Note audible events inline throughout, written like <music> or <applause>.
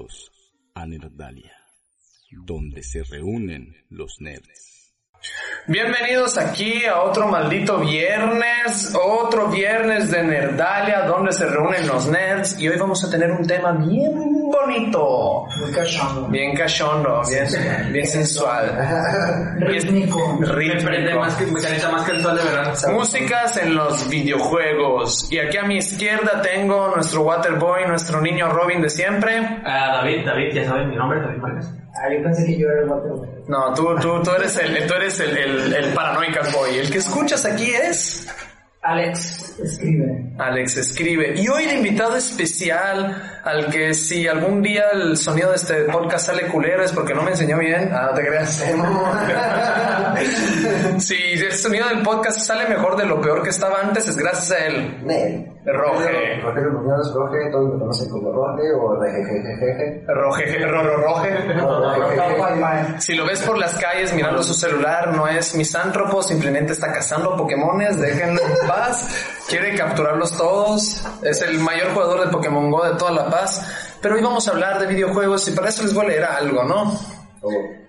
Bienvenidos a Nerdalia, donde se reúnen los nerds. Bienvenidos aquí a otro maldito viernes, otro viernes de Nerdalia, donde se reúnen los nerds y hoy vamos a tener un tema bien bonito. Muy cachondo. Bien cachondo, bien, bien sensual. <laughs> Rítmico. Rítmico. más que, me calienta más que el sol de verano. Músicas en los videojuegos. Y aquí a mi izquierda tengo nuestro Waterboy, nuestro niño Robin de siempre. Ah, David, David, ya saben mi nombre, David Vargas. Ah, yo pensé que yo era el Waterboy. No, tú, tú, tú eres el, tú eres el, el, el paranoicas boy. El que escuchas aquí es Alex escribe. Alex escribe. Y hoy el invitado especial al que si algún día el sonido de este podcast sale culero es porque no me enseñó bien. Ah, no te creas. <laughs> si el sonido del podcast sale mejor de lo peor que estaba antes es gracias a él. Nel. Roge. Rogelio Muñoz, Roge, todos me conocen como Roge o Rejejejeje. Roje, roro. Wi-Fi. Si lo ves por las calles mirando su celular, no es misántropo, simplemente está cazando Pokémones, déjenlo en paz, quiere capturarlos todos, es el mayor jugador de Pokémon Go de toda La Paz. Pero hoy vamos a hablar de videojuegos y para eso les voy a leer algo, ¿no?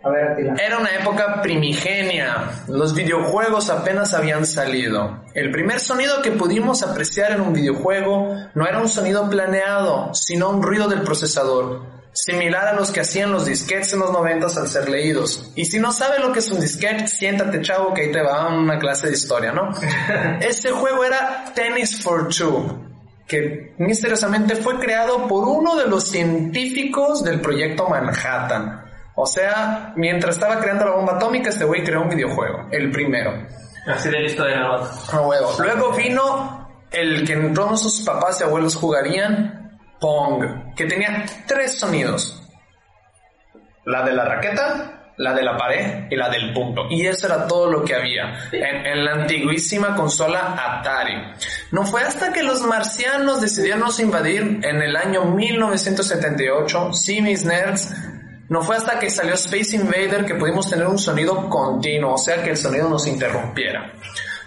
A ver. Era una época primigenia. Los videojuegos apenas habían salido. El primer sonido que pudimos apreciar en un videojuego no era un sonido planeado, sino un ruido del procesador, similar a los que hacían los disquetes en los noventas al ser leídos. Y si no sabes lo que es un disquete, siéntate chavo que ahí te va una clase de historia, ¿no? <laughs> Este juego era Tennis for Two que misteriosamente fue creado por uno de los científicos del proyecto Manhattan. O sea, mientras estaba creando la bomba atómica, este güey creó un videojuego, el primero. Así de listo de huevo. Luego vino el que todos sus papás y abuelos jugarían, Pong, que tenía tres sonidos. La de la raqueta, la de la pared y la del punto. Y eso era todo lo que había en, en la antiguísima consola Atari. No fue hasta que los marcianos decidieron invadir en el año 1978, sí mis nerds, no fue hasta que salió Space Invader que pudimos tener un sonido continuo, o sea que el sonido nos interrumpiera.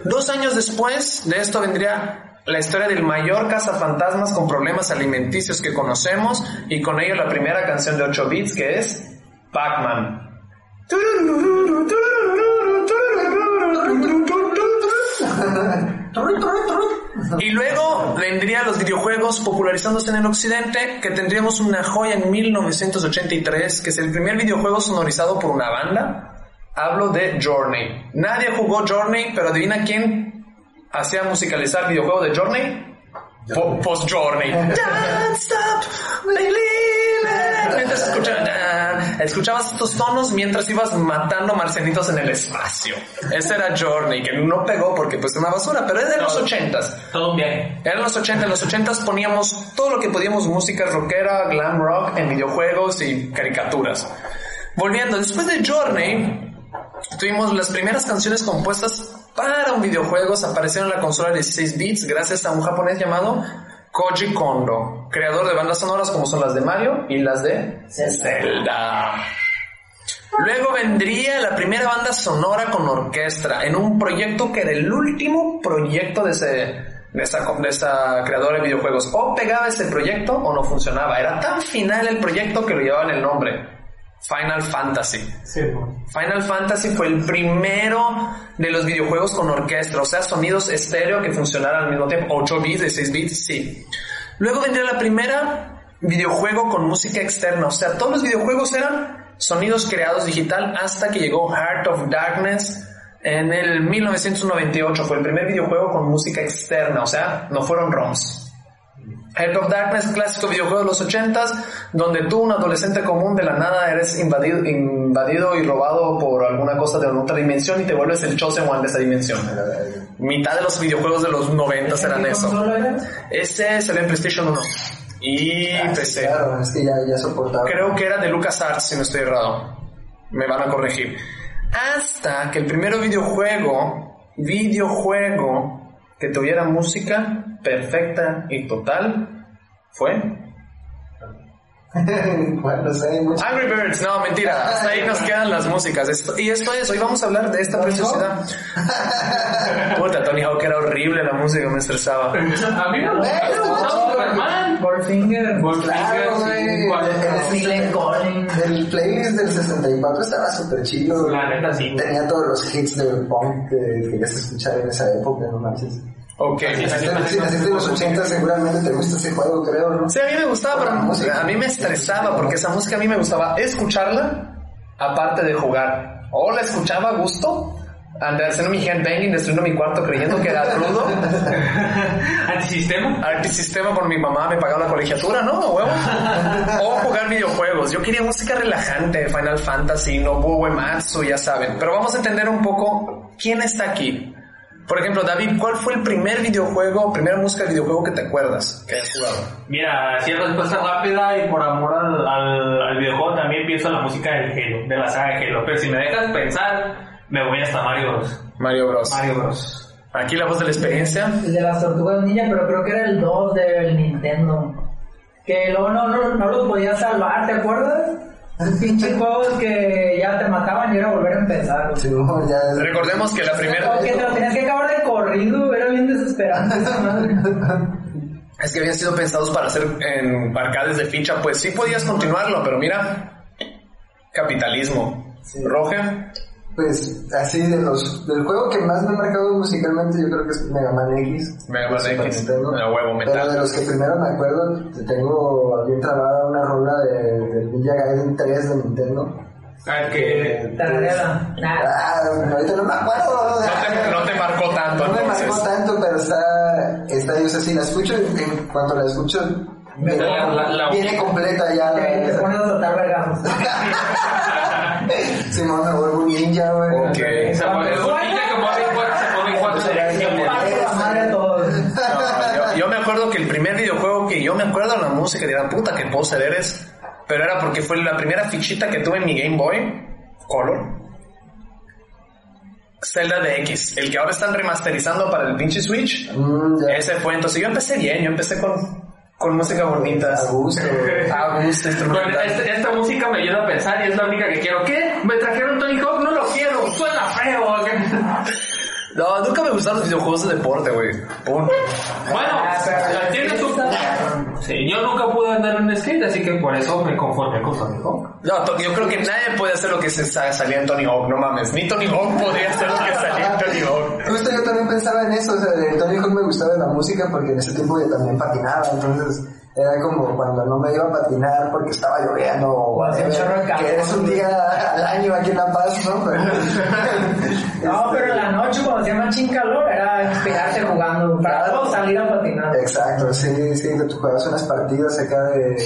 Dos años después de esto vendría la historia del mayor cazafantasmas con problemas alimenticios que conocemos y con ello la primera canción de 8 bits que es Pac-Man. Y luego vendrían los videojuegos popularizándose en el occidente, que tendríamos una joya en 1983, que es el primer videojuego sonorizado por una banda. Hablo de Journey. Nadie jugó Journey, pero adivina quién hacía musicalizar el videojuego de Journey. Po- Post Journey. <laughs> Don't stop Mientras escucha- escuchabas estos tonos mientras ibas matando marcianitos en el espacio. Ese era Journey, que no pegó porque pues es una basura, pero es de los ochentas. Todo un viaje. Eran los 80, en los 80 poníamos todo lo que podíamos, música rockera, glam rock, en videojuegos y caricaturas. Volviendo, después de Journey, tuvimos las primeras canciones compuestas para un videojuego, aparecieron en la consola de 16 bits gracias a un japonés llamado Koji Kondo, creador de bandas sonoras como son las de Mario y las de Zelda. Luego vendría la primera banda sonora con orquesta en un proyecto que era el último proyecto de ese de esa, de esa creadora de videojuegos. O pegaba ese proyecto o no funcionaba. Era tan final el proyecto que lo llevaba en el nombre. Final Fantasy. Sí, Final Fantasy fue el primero de los videojuegos con orquesta, o sea, sonidos estéreo que funcionaran al mismo tiempo. 8 bits, 16 bits, sí. Luego vendría la primera videojuego con música externa, o sea, todos los videojuegos eran sonidos creados digital hasta que llegó Heart of Darkness en el 1998. Fue el primer videojuego con música externa, o sea, no fueron ROMs. Heart of Darkness, clásico videojuego de los 80s, donde tú, un adolescente común, de la nada eres invadido, invadido y robado por alguna cosa de otra dimensión y te vuelves el Chosen One de esa dimensión. Mitad de los videojuegos de los 90 eran ¿Qué eso. Ese salió en PlayStation 1 y PC. Claro, es que ya, ya soportaba. Creo que era de LucasArts, si no estoy errado. Me van a corregir. Hasta que el primer videojuego, videojuego que tuviera música perfecta y total fue <laughs> bueno, no sé, hay mucho. Angry Birds, no, mentira. Hasta ahí nos quedan las músicas. Esto- y esto es, hoy vamos a hablar de esta preciosidad. <laughs> Puta, Tony Hawk era horrible la música, me estresaba. A mí Superman. Goldfinger. Claro, güey. El- Silent Calling. El playlist del 64 estaba súper chido. La neta, sí. Tenía todos los hits del punk que querías escuchar en esa época, no manches. Ok. En los 80 seguramente te gusta ese juego, creo, ¿no? Sí, a mí me gustaba, música. pero a mí me estresaba porque esa música a mí me gustaba escucharla aparte de jugar. O la escuchaba a gusto, andar haciendo mi handbanging, destruyendo mi cuarto creyendo que era rudo. <laughs> Antisistema. Antisistema por mi mamá me pagaba la colegiatura, ¿no? A huevo. O jugar videojuegos. Yo quería música relajante, Final Fantasy, Nobuo Uematsu, ya saben. Pero vamos a entender un poco quién está aquí. Por ejemplo, David, ¿cuál fue el primer videojuego, primera música de videojuego que te acuerdas que hayas jugado? Mira, si es respuesta rápida y por amor al, al, al videojuego también pienso en la música del Halo, de la saga de Halo. Pero si me dejas pensar, me voy hasta Mario Bros. Mario Bros. Mario Bros. Aquí la voz de la experiencia. El de las tortugas ninja, pero creo que era el 2 del Nintendo. Que luego no, no, no los podías salvar, ¿te acuerdas? Un pinche juegos que ya te mataban y era volver a empezar. güey. Sí, no, ya es- Recordemos que la primera... Que te lo tenías que acabar de corrido, era bien desesperante esa madre. <laughs> Es que habían sido pensados para hacer en arcades de ficha, pues sí podías continuarlo, pero mira, capitalismo. Roge, Pues así de los del juego que más me ha marcado musicalmente yo creo que es Mega Man X. Mega Man X. Nintendo. Huevo, metal. Pero de los que primero me acuerdo, tengo bien trabada una rola de, de Ninja Gaiden 3 de Nintendo. Ah, que... Tararela. Nah. Ah, ahorita no me acuerdo. no te, no te marcó tanto No me marcó tanto, pero está, está, o sea, si la escucho, en cuanto la escucho, viene, La- la- la- viene completa ya. Te, te La, pones a soltar vergazos. <laughs> Simón me vuelvo un ninja, güey. Ok. Se pone es que pone cuatro, se pone cuatro la yo, yo me acuerdo que el primer videojuego que yo me acuerdo de la música, dirán, puta, que poser eres. Pero era porque fue la primera fichita que tuve en mi Game Boy Color. Zelda de X, el que ahora están remasterizando para el pinche Switch. Mm. Ese fue, entonces yo empecé bien, yo empecé con, con música bonita. A gusto. A gusto, Bueno, instrumental. este- esta música me ayuda a pensar y es la única que quiero. ¿Qué? ¿Me trajeron Tony Hawk? No lo quiero, suena feo. <laughs> No, nunca me gustaron los videojuegos de deporte, güey. Bueno, Ah, tienes tú. Sí, yo nunca pude andar en un skate, así que por eso me conformé con Tony Hawk. No, yo creo que nadie puede hacer lo que salía en Tony Hawk, no mames. Ni Tony Hawk podría hacer lo que salía en Tony Hawk. <laughs> Justo yo también pensaba en eso, o sea, de Tony Hawk me gustaba la música porque en ese tiempo yo también patinaba, entonces era como cuando no me iba a patinar porque estaba lloviendo o que es un día al año aquí en La Paz, ¿no? <laughs> Pero, No, pero en la noche cuando hacía machín calor era inspirarse jugando para luego salir a patinar. Exacto, sí, sí, que tú jugabas unas partidas acá de,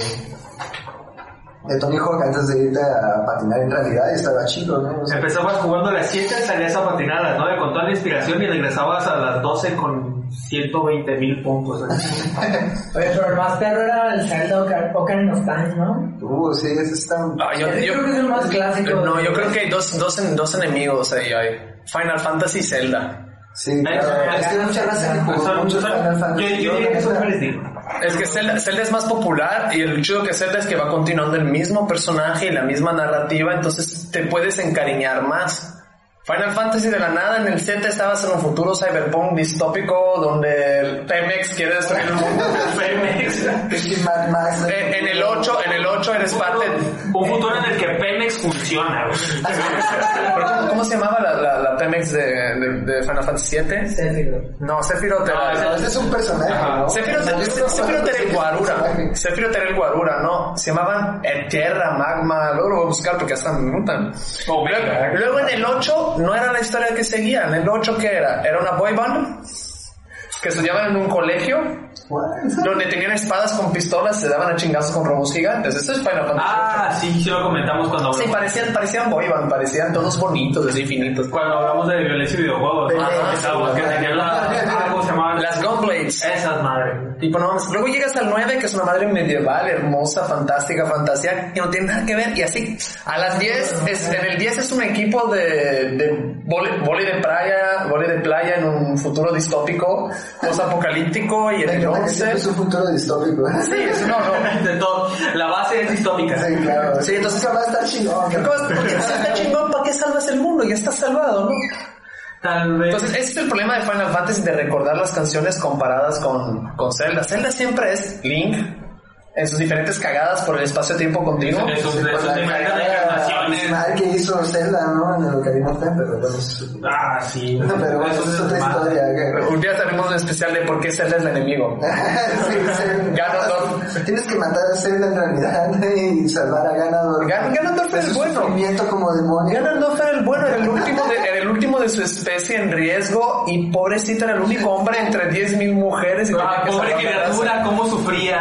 de Tony Hawk antes de irte a patinar en realidad y estaba chido, ¿no? O sea, Empezabas jugando a las 7, salías a patinar a las 9 con toda la inspiración y regresabas a las 12 con 120 mil puntos. <laughs> Oye, pero el más perro era el Zelda Ocar- Ocarina of Time, ¿no? uh, sí, eso está... Ah, yo, Ese yo- creo que es el más clásico. no, yo creo que hay dos, dos, en- dos enemigos ahí. Hay Final Fantasy y Zelda. Sí, claro, es que Final Fantasy. yo diría. Es que Zelda, Zelda es más popular y el chido que Zelda es que va continuando el mismo personaje y la misma narrativa, entonces te puedes encariñar más. Final Fantasy de la nada, en el 7 estabas en un futuro cyberpunk distópico donde el Pemex quiere destruir el mundo. Pemex. Max. Eh, en el 8, en el 8 eres parte... Un futuro en el que Pemex funciona. <laughs> ¿Cómo, cómo se llamaba la, la, la Pemex de, de, de Final Fantasy 7? Sephiroth. No, Sephiroth era... No, No, este es un personaje, ¿no? Sephiroth era el Guarura. Sephiroth era el Guarura, ¿no? Se llamaban Eterra, Magma. Luego lo voy a buscar porque hasta me preguntan. Luego en el 8 no era la historia que seguía. En el 8 ¿qué era? Era una boy band que estudiaban en un colegio donde tenían espadas con pistolas, se daban a chingazos con robos gigantes. Esto es Final Fantasy Ah, sí, sí lo comentamos cuando. Sí, parecían, parecían boy band, parecían todos bonitos, así finitos. cuando hablamos de violencia y videojuegos. ¿no? Ajá, Pensábamos que tenían la, ah, ¿cómo se llamaban Las Gunblades. Esas madres. Tipo, no, mames. luego llegas al 9, que es una madre medieval, hermosa, fantástica, fantasía, que no tiene nada que ver. Y así, a las 10, es- en el 10 es un equipo de, de vole, vole de playa, vole de playa en un futuro distópico, post-apocalíptico, y el encanta que 11... siempre es un futuro distópico. Sí, es, no, no. De todo. La base es distópica. Sí, claro. Sí, entonces- va a estar chingón. Está <laughs> chingón, ¿para qué salvas el mundo? Ya está salvado, ¿no? Tal vez. Entonces, ese es el problema de Final Fantasy de recordar las canciones comparadas con, con Zelda. Zelda siempre es Link en sus diferentes cagadas por el espacio-tiempo continuo. Diferentes cagada encarnaciones. abismal que hizo Zelda, ¿no? En el Ocarina of Time, pero bueno, es- Ah, sí. <laughs> Pero bueno, eso es otra historia. que- Un día haremos un especial de por qué Zelda es el enemigo. <laughs> Sí, sí. Ganondorf. Tienes que matar a Zelda en realidad <laughs> y salvar a Ganondorf. Gan- Ganondorf De es su bueno. sufrimiento como demonio. Ganondorf era el bueno, era el último de, era el último de su especie en riesgo y pobrecito era el único hombre entre 10.000 mujeres y Ah, pobre criatura, cómo sufría.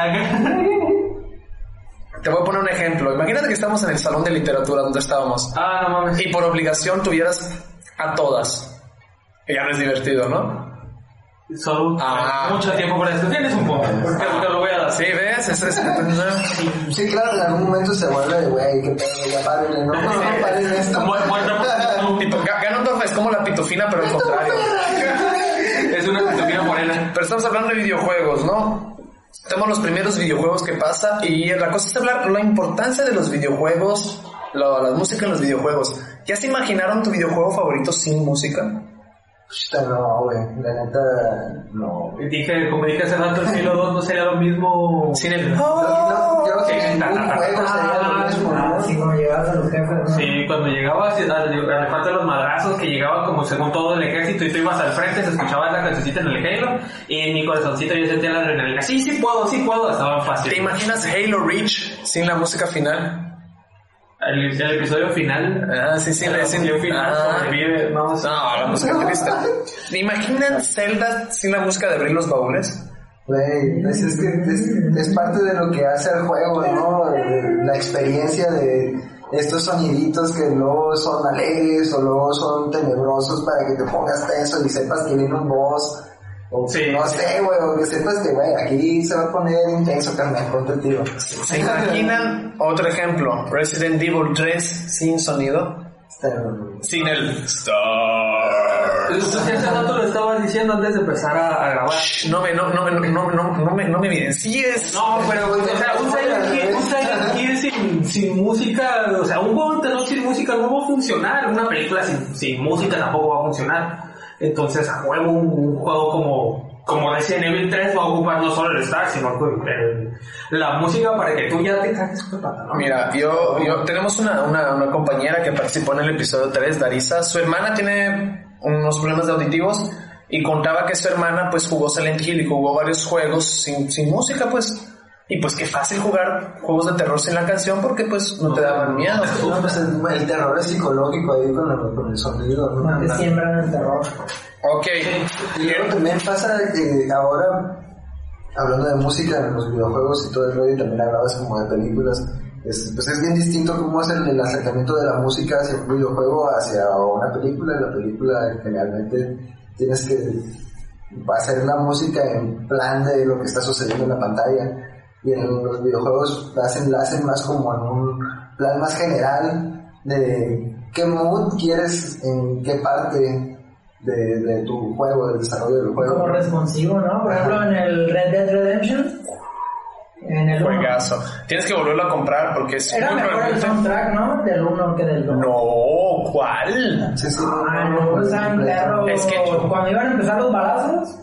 Te voy a poner un ejemplo. Imagínate que estamos en el salón de literatura donde estábamos Ah, no mames. y por obligación tuvieras a todas. Y ya no es divertido, ¿no? Solo Ah. mucho tiempo para esto. Tienes un punto. Porque te lo voy a dar. Sí, ¿ves? Eso es... Sí, claro, en algún momento se vuelve de, güey, qué pedo, ya párenle, no, no, no, paren esto. Mu- muestra- Tipo, Ga- Ganondorf es como la pitufina, pero al contrario. Es una pitufina morena. Pero estamos hablando de videojuegos, ¿no? Tenemos los primeros videojuegos que pasa y la cosa es hablar la importancia de los videojuegos, la, la música en los videojuegos. ¿Ya se imaginaron tu videojuego favorito sin música? No, güey, la neta, no. Y Dije, como dije hace rato, el Halo 2 no sería lo mismo. Sin el... No, no, ningún juego sería lo mismo, Ah, ¿no? sí, cuando llegabas a los jefes, ¿no? Sí, cuando llegabas al de los madrazos que llegaban como según todo el ejército y tú ibas al frente, se escuchaba esa cancioncita en el Halo y en mi corazoncito yo sentía la adrenalina. Sí, sí puedo, sí puedo, estaba fácil. ¿Te imaginas Halo Reach sin la música final? El, el episodio final. Ah, sí, sí, el le episodio final Ah. sobrevive, no, sí. No, la música triste. ¿Te imaginan Zelda sin la música de abrir los baúles? Güey, pues es que es, es parte de lo que hace el juego, ¿no? La experiencia de estos soniditos que luego son alegres o luego son tenebrosos para que te pongas tenso y sepas que viene un boss. O Sí. no sé, güey, o que sepas que, güey, aquí se va a poner intenso, carnal, ponte el tiro. ¿Se imaginan otro ejemplo? Resident Evil 3 sin sonido. Sin el Usted hace rato lo estabas diciendo antes de empezar a, a grabar. No me, no, no, no, no, no, no me, no me evidencies. No, pero, o sea, un Silent Hill, un Silent Hill sin, sin música, o sea, un juego de terror sin música no va a funcionar, una película sin, sin música tampoco va a funcionar. Entonces, a juego, un, juego como, como Resident Evil 3 va a ocupar no solo el Star, sino el- la música para que tú ya te cajes con pantalón. Mira, yo, yo, tenemos una, una, una compañera que participó en el episodio 3, Darisa. Su hermana tiene unos problemas de auditivos y contaba que su hermana pues jugó Silent Hill y jugó varios juegos sin, sin música pues. Y pues qué fácil jugar juegos de terror sin la canción porque pues no te daban miedo. no, pues el, el terror es psicológico ahí con el, con el sonido, ¿no? No te siembran el terror. Ok. Y luego también pasa que ahora, hablando de música en los videojuegos y todo el rollo, y también hablabas como de películas, es, pues es bien distinto cómo es el, el acercamiento de la música hacia un videojuego, hacia una película. En la película generalmente tienes que hacer la música en plan de lo que está sucediendo en la pantalla. Y en los videojuegos la hacen, la hacen más como en un plan más general de qué mood quieres en qué parte de, de tu juego, del desarrollo del juego. Como responsivo, ¿no? Por ejemplo, en el Red Dead Redemption, en el 1, Juegazo. Tienes que volverlo a comprar porque es era muy mejor el soundtrack, ¿no? Del 1 que del 2. No, ¿cuál? Sí, sí, Ah, no, perro. Es que- Cuando iban a empezar los balazos,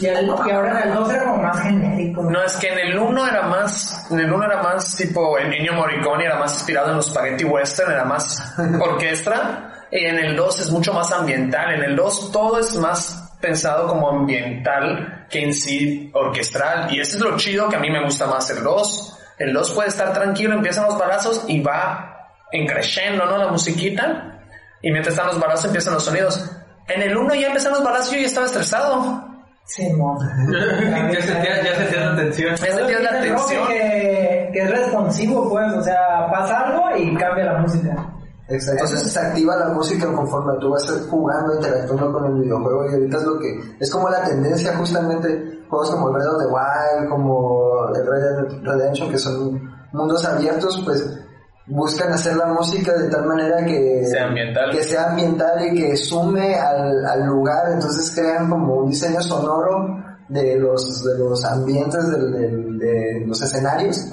y, el, y ahora en el 2 era como más genérico. No, es que en el 1 era más, en el 1 era más tipo el niño Morricone, era más inspirado en los spaghetti western, era más orquesta. Y en el 2 es mucho más ambiental. En el 2 todo es más pensado como ambiental que en sí orquestral. Y eso es lo chido que a mí me gusta más el 2. El 2 puede estar tranquilo, empiezan los balazos y va encreciendo, ¿no? La musiquita. Y mientras están los balazos empiezan los sonidos. En el 1 ya empezaron los balazos y yo ya estaba estresado. Sí, <laughs> ya sentías ya sentías la tensión. Ya sentías la tensión. Que, que es responsivo, pues, o sea, pasa algo y cambia la música. Exacto. Entonces se activa la música conforme tú vas jugando, interactuando con el videojuego y ahorita es lo que es como la tendencia justamente juegos como el Breath of the Wild, como el Red Dead Redemption que son mundos abiertos, pues buscan hacer la música de tal manera que Sea ambiental. que sea ambiental y que sume al, al lugar, entonces crean como un diseño sonoro de los, de los ambientes del- del- de los escenarios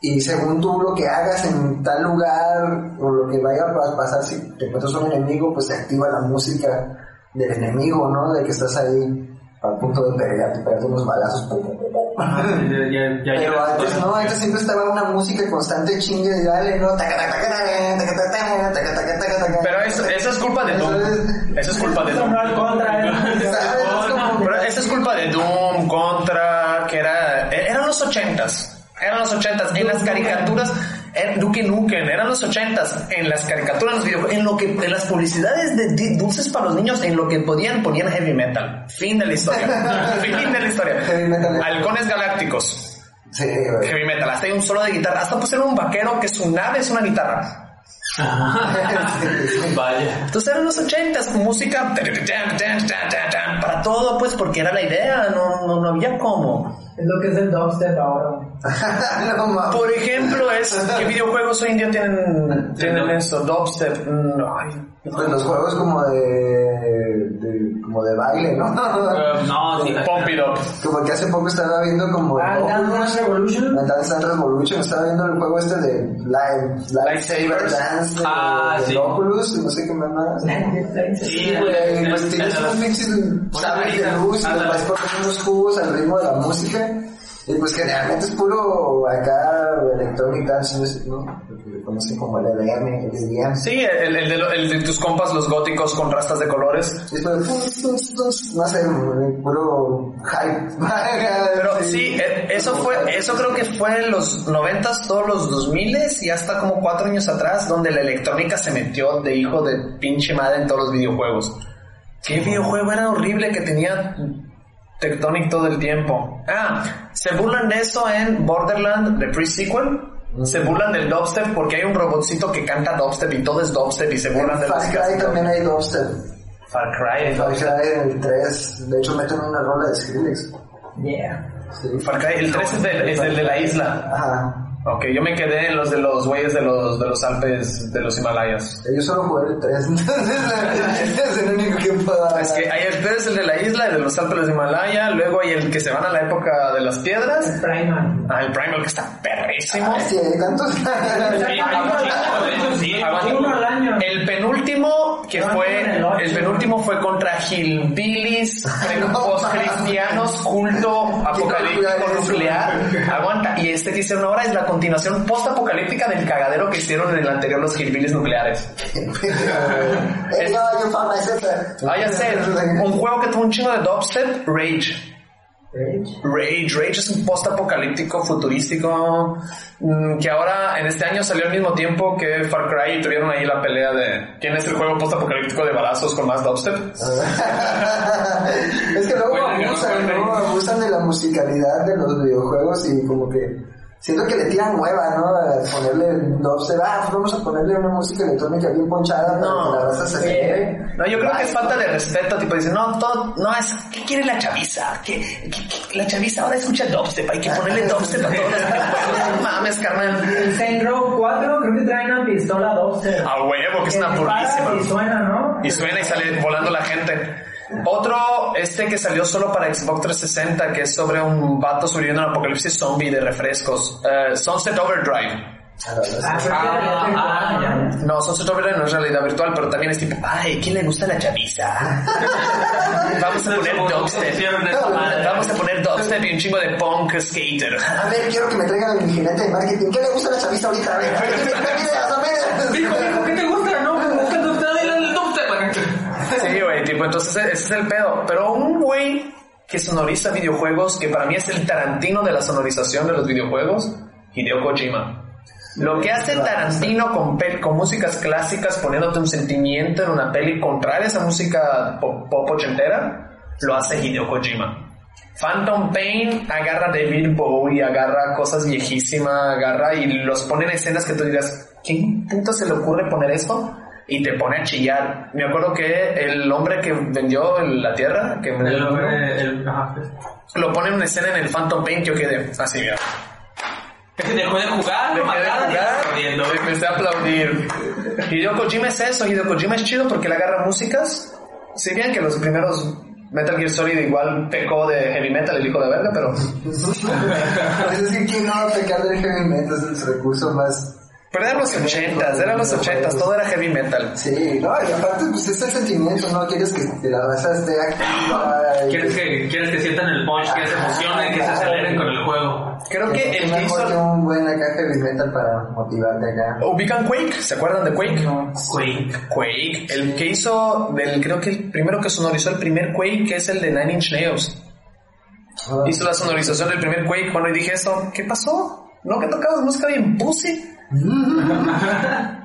y según tú lo que hagas en tal lugar o lo que vaya a pasar si te encuentras un enemigo pues se activa la música del enemigo ¿no? de que estás ahí al punto de pegar, de pegarte unos balazos para ya, ya, Pero antes no, antes siempre estaba una música constante chingue y dale, ¿no? Pero eso, eso es culpa de Doom. Eso es culpa de Doom. Pero eso es culpa de Doom, contra, que era, eran los ochentas. Eran los ochentas. En las caricaturas eh, Duke Nukem, eran los ochentas. En las caricaturas, en los videojuegos, en lo que, en las publicidades de dulces para los niños, en lo que podían, ponían heavy metal. Fin de la historia. <laughs> fin de la historia. Heavy metal. Halcones galácticos. Sí, güey. Heavy metal. Hasta hay un solo de guitarra. Hasta pusieron un vaquero que su nave es una guitarra. <laughs> Vaya. Entonces eran los ochentas, música para todo, pues porque era la idea, no, no, no había cómo. Es lo que es el dubstep ahora. <laughs> no. Por ejemplo, es ¿qué videojuegos hoy en día tienen, tienen eso? Dubstep. Mm, ay. Pues los juegos como de, de como de baile, ¿no? Eh, <laughs> no, sí. Pump it up. como que hace poco estaba viendo como Ah, el Dance Dance Revolution. Dance Dance Revolution, estaba viendo el juego este de Live, Lightsabers. Dance de, Ah, de sí. Oculus, no sé qué más. Sí, Güey, pues el- tienes unos pinches sables de luz y los Ándale. vas poniendo unos cubos al ritmo de la música. Y pues generalmente es puro acá electronic dance, no. Lo que conocen como el EDM, el EDM. Sí, el, el de, lo- el de tus compas, los góticos con rastas de colores. Y es puro, no sé, puro hype. <laughs> Pero sí, eh, eso fue, eso creo que fue en los noventas, todos los dos miles y hasta como cuatro años atrás, donde la electrónica se metió de hijo de pinche madre en todos los videojuegos. ¿Qué videojuego era horrible que tenía Tectonic todo el tiempo? Ah, se burlan de eso en Borderland, the pre-sequel. Se burlan del dubstep porque hay un robotcito que canta dubstep y todo es dubstep y se burlan de Far los Cry también hay dubstep. Far Cry, el Far dubstep. Cry en el 3, de hecho meten una rola de Skrillex. Yeah. Sí. Far Cry, el 3 es, del- es el de la isla. Ajá. Ok, yo me quedé en los de los güeyes de los, de los Alpes, de los Himalayas. Yo solo jugué el 3, <laughs> entonces es el único que puedo Es que hay el 3, el de la isla, el de los Alpes de los Himalaya, luego hay el que se van a la época de las piedras. Primal. Ah, el Primal que está perrísimo. Ah, sí, hay tantos. Aguanta. Uno al año. El penúltimo que fue, el penúltimo fue contra hillbillies, <laughs> post-cristianos, culto apocalíptico nuclear. Aguanta. Y este que hicieron ahora es la continuación post-apocalíptica del cagadero que hicieron en el anterior los hillbillies nucleares. Myself. Ah, ya sé, un juego que tuvo un chingo de dubstep, Rage. Rage. Rage, Rage es un post-apocalíptico futurístico mm, que ahora en este año salió al mismo tiempo que Far Cry y tuvieron ahí la pelea de quién es el juego post-apocalíptico de balazos con más dubstep. <laughs> es que luego Bueno, abusan, ¿no? Abusan de la musicalidad de los videojuegos y como que siento que le tiran nueva, ¿no? A ponerle dubstep, ah, pues vamos a ponerle una música electrónica bien ponchada para No. que la raza se genere. No, yo creo que es falta de respeto, tipo dicen, no, todo, no es, ¿qué quiere la chaviza? ¿Qué, qué- qué- la chaviza ahora escucha dubstep, hay que ponerle dubstep a todos. <laughs> No mames, carnal. El Saint Row 4 creo que trae una pistola 12. A huevo, que es una dispara burrísima. Y suena, ¿no? Y suena y sale volando la gente. Otro, este que salió solo para Xbox 360, que es sobre un vato sobreviviendo en un apocalipsis zombie de refrescos. Eh, Sunset Overdrive. A Ah, Ah, ah. No, Sunset Overdrive no es realidad virtual, pero también es tipo, ay, ¿quién le gusta la chaviza? Vamos a poner dubstep. Vamos a poner dubstep y un chingo de punk skater. A ver, quiero que me traigan a mi gerente de marketing. ¿Qué le gusta a la chavista ahorita? A ver, a ver, ¿qué me-? A ver. Dijo, dijo, ¿qué te gusta? No, me gusta el dubstep, dile el dubstep. Sí, güey, tipo, entonces ese es el pedo. Pero un güey que sonoriza videojuegos, que para mí es el Tarantino de la sonorización de los videojuegos, Hideo Kojima. Lo que hace Tarantino con, con músicas clásicas, poniéndote un sentimiento en una peli contraria a esa música pop, pop ochentera, lo hace Hideo Kojima. Phantom Pain agarra David Bowie, agarra cosas viejísimas, agarra y los pone en escenas que tú dirás, ¿quién puto se le ocurre poner eso? Y te pone a chillar. Me acuerdo que el hombre que vendió la tierra, que vendió El el el, ajá, lo pone en una escena en el Phantom Pain, yo quedé así, mira. Es que dejó de jugar, lo Dejé de mataron y jugar, aplaudiendo. empecé a aplaudir. Hideo Kojima es eso, Hideo Kojima es chido porque le agarra músicas. Si bien que los primeros Metal Gear Solid igual pecó de heavy metal, el hijo de verga, pero, <laughs> Pues es que quién no va a pecar del heavy metal, es el recurso más... pero eran los ochentas, eran los ochentas, todo era heavy metal. Sí, no, y aparte pues es el sentimiento, ¿no? Quieres que la raza esté activa. y- ¿Quieres que, quieres que sientan el punch, que se emocionen, que se aceleren con el juego. Creo que el que hizo... un buen acá heavy metal para motivarte acá. ¿Ubican Quake? ¿Se acuerdan de Quake? Quake. Quake, el que hizo del, creo que el primero que sonorizó el primer Quake, que es el de Nine Inch Nails. Ah, Hizo la sonorización del primer Quake. Cuando dije eso, ¿qué pasó? ¿No que tocabas música bien pussy? <laughs>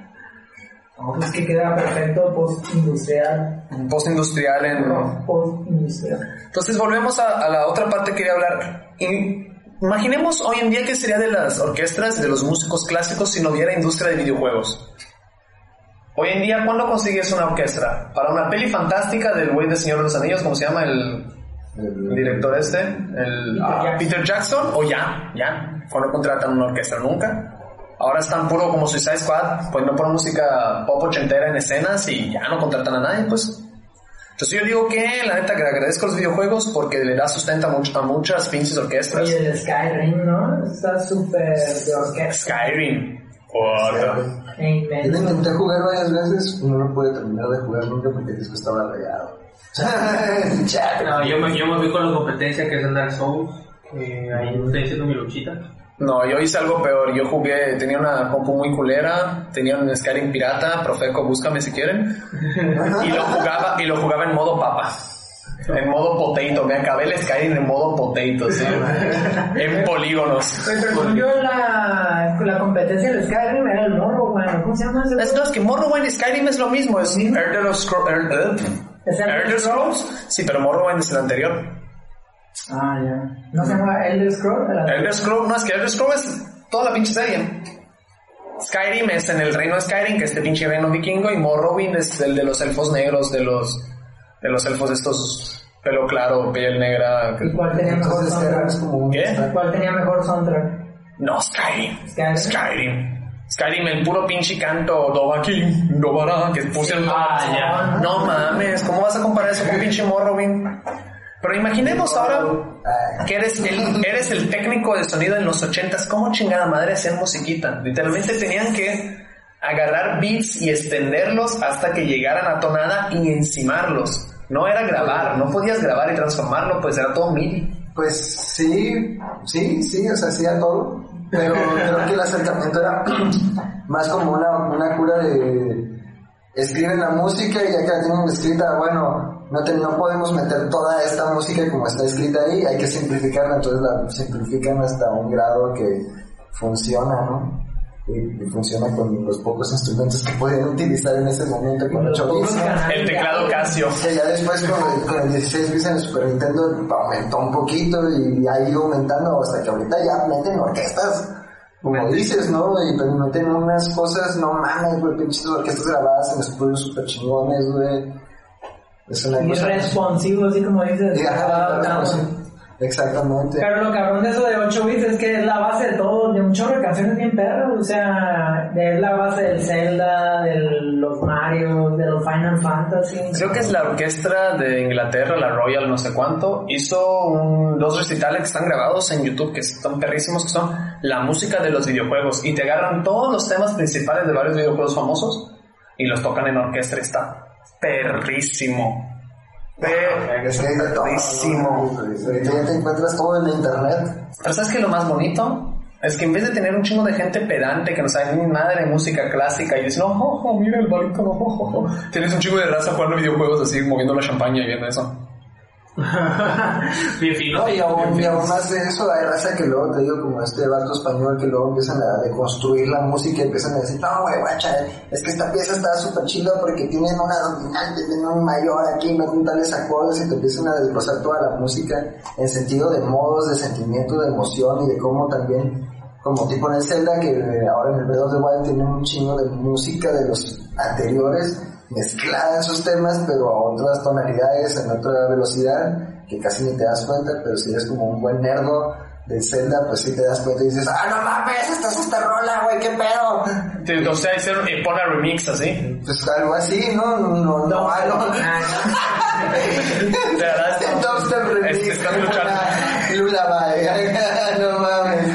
No, pues que queda perfecto post-industrial. Post-industrial en... Post-industrial. Entonces volvemos a, a la otra parte que quería hablar. Imaginemos hoy en día que sería de las orquestas, de los músicos clásicos, si no hubiera industria de videojuegos. Hoy en día, ¿cuándo consigues una orquesta? Para una peli fantástica del güey de Señor de los Anillos, como se llama el, el director este, el ah, Jackson. Peter Jackson, o ya, ya, cuando contratan una orquesta nunca. Ahora están puro como Suicide Squad, poniendo pura música pop ochentera en escenas y ya no contratan a nadie, pues. Entonces yo digo que la neta que le agradezco a los videojuegos porque le da sustento a, much- a muchas pinches orquestas. Y el Skyrim, ¿no? Está súper de orquesta. Skyrim. E Yo lo intenté jugar varias veces, no lo pude terminar de jugar nunca porque el disco estaba rayado. <laughs> No, yo, me, yo me fui con la competencia que es el Dark Souls. Que ahí estoy haciendo mi luchita. No, yo hice algo peor. Yo jugué, tenía una compu muy culera, tenía un Skyrim pirata, Profeco, búscame si quieren. Y lo jugaba, y lo jugaba en modo papa. En modo potato, me acabé el Skyrim en modo potato, ¿sí? En polígonos. Pero según yo, la, la competencia del Skyrim era el morro, bueno, ¿cómo se llama ese? Es, no, es que Morrowind y Skyrim es lo mismo, es Elder of Scrolls. ¿Es el Elder Scrolls, sí, pero Morrowind es el anterior. Ah, ya. ¿No se llama Elder Scroll? Era- Elder Scrolls, no, es que Elder Scrolls es toda la pinche serie. Skyrim es en el reino de Skyrim, que es este pinche reino vikingo, y Morrowind es el de los elfos negros, de los, de los elfos estos pelo claro, piel negra. ¿Y cuál tenía mejor soundtrack? ¿Qué? ¿Cuál tenía mejor soundtrack? No, Skyrim. Skyrim. Skyrim. Skyrim, el puro pinche canto, Dovahkiin, Dovara, que pusieron Ah, ya. No mames, ¿cómo vas a comparar eso con pinche Morrowind? Pero imaginemos ahora Ah, que eres el, eres el técnico de sonido en los ochentas, ¿cómo chingada madre hacían musiquita? Literalmente tenían que agarrar beats y extenderlos hasta que llegaran a tonada y encimarlos. No era grabar, no podías grabar y transformarlo, pues era todo MIDI. Pues sí, sí, sí, o sea, hacía todo, pero creo que el acercamiento era <clears throat> más como una, una cura de escriben la música y ya que la tienen escrita, bueno, no, te- no podemos meter toda esta música como está escrita ahí, hay que simplificarla, entonces la simplifican hasta un grado que funciona, ¿no? Y, y funciona con los pocos instrumentos que podían utilizar en ese momento, con Los 8 pocos bits. El teclado. Casio. Que ya después con el, con el 16 bits en el Super Nintendo aumentó un poquito y ha ido aumentando hasta que ahorita ya meten orquestas. Como dices, ¿no? Y pero meten unas cosas, no mames, güey, pinches orquestas grabadas en estudios super chingones, güey. Es una cosa. responsivo, así como dices. Ajá, claro, sí. Exactamente. Pero lo cabrón de eso de 8 bits es que es la base de todo, de un chorro de canciones bien perras, o sea, es la base del Zelda, de los Mario, de los Final Fantasy. Creo que es la orquesta de Inglaterra, la Royal no sé cuánto, hizo un- dos recitales que están grabados en YouTube que están perrísimos, que son la música de los videojuegos y te agarran todos los temas principales de varios videojuegos famosos y los tocan en orquesta y está perrísimo. Perrísimo. ¿no? Ya te encuentras todo en internet. Pero ¿sabes qué lo más bonito? Es que en vez de tener un chingo de gente pedante que no sabe ni nada de música clásica y dicen, oh, oh, oh, mira el barítono, oh, oh", tienes un chingo de raza jugando videojuegos así, moviendo la champaña y viendo eso. <laughs> Y aún, y más de eso, hay raza que luego te digo, como este vato español, que luego empiezan a deconstruir la música y empiezan a decir, no, güey, guacha, es que esta pieza está súper chida porque tienen una dominante, tienen un mayor aquí, me tales acordes y te empiezan a desglosar toda la música en sentido de modos, de sentimiento, de emoción y de cómo también, como tipo en el Zelda, que ahora en el Breath of the Wild tienen un chingo de música de los anteriores mezclada en sus temas, pero a otras tonalidades, en otra velocidad, que casi ni te das cuenta, pero si eres como un buen nerdo del Zelda, pues sí te das cuenta y dices, ah, no mames, esta es esta rola, güey, qué pedo. O sea, hicieron, y pone remix así. Pues algo así, ¿no? No, no, no, ah, no. <laughs> De verdad, dubstep remix. Es- estás escuchando. <laughs> Lullaby. <laughs> No mames.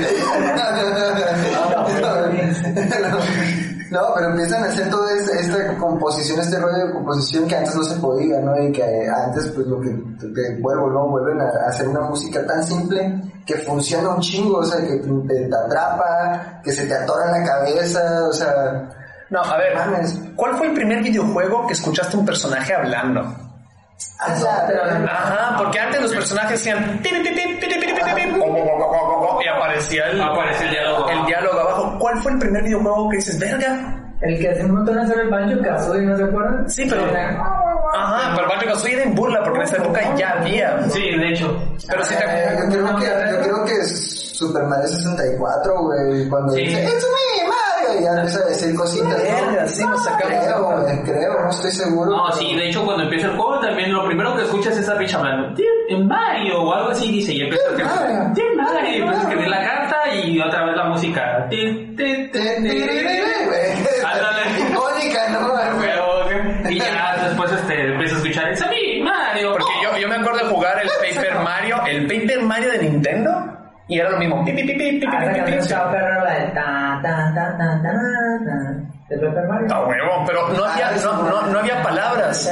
No, pero empiezan a hacer toda de composición, este rollo de composición que antes no se podía, ¿no? Y que antes, pues lo que te vuelvo, ¿no? Vuelven a hacer una música tan simple que funciona un chingo, o sea, que te, te atrapa, que se te atora en la cabeza, o sea. No, a ver, mames. ¿cuál fue el primer videojuego que escuchaste un personaje hablando? Ah, no, Ajá, porque antes los personajes hacían y aparecía el, aparecía el diálogo. El diálogo abajo. ¿Cuál fue el primer videojuego que dices, verga? El que hace un montón hacer el Banjo Kazooie, ¿no se acuerdan? Sí, pero... Ajá, pero Banjo Kazooie era en burla porque en esa época ya había. Sí, de hecho. Pero si te... Eh, yo creo que, yo creo que es Super Mario 64, güey, cuando Sí. dice, ¡Es mi Mario! Y ya empieza a decir cositas, Verga, ¿no? sí, nos sacamos de Creo, güey, creo, no estoy seguro. No, pero- sí, de hecho cuando empieza el juego también lo primero que escuchas es esa bicha hablando, "Dear Mario o algo así dice y empieza a Dear Mario. Dear Mario, y empieza a escribir la carta y otra vez la música ti, ti, ti. Güey, Ándale. Icónica, ¿no? Pero, y ya después este, empieza a escuchar, es a mí, Mario. Porque yo, yo me acuerdo de jugar el Paper Mario, el Paper Mario de Nintendo, y era lo mismo. Pi, pi, pi, pi, pi, pi, Ah, la pi, pi, canción pi. estaba perra, la de ta, ta, ta, ta, ta, ta, de Super Mario. Ah, huevo, pero no había, no, no, no había palabras.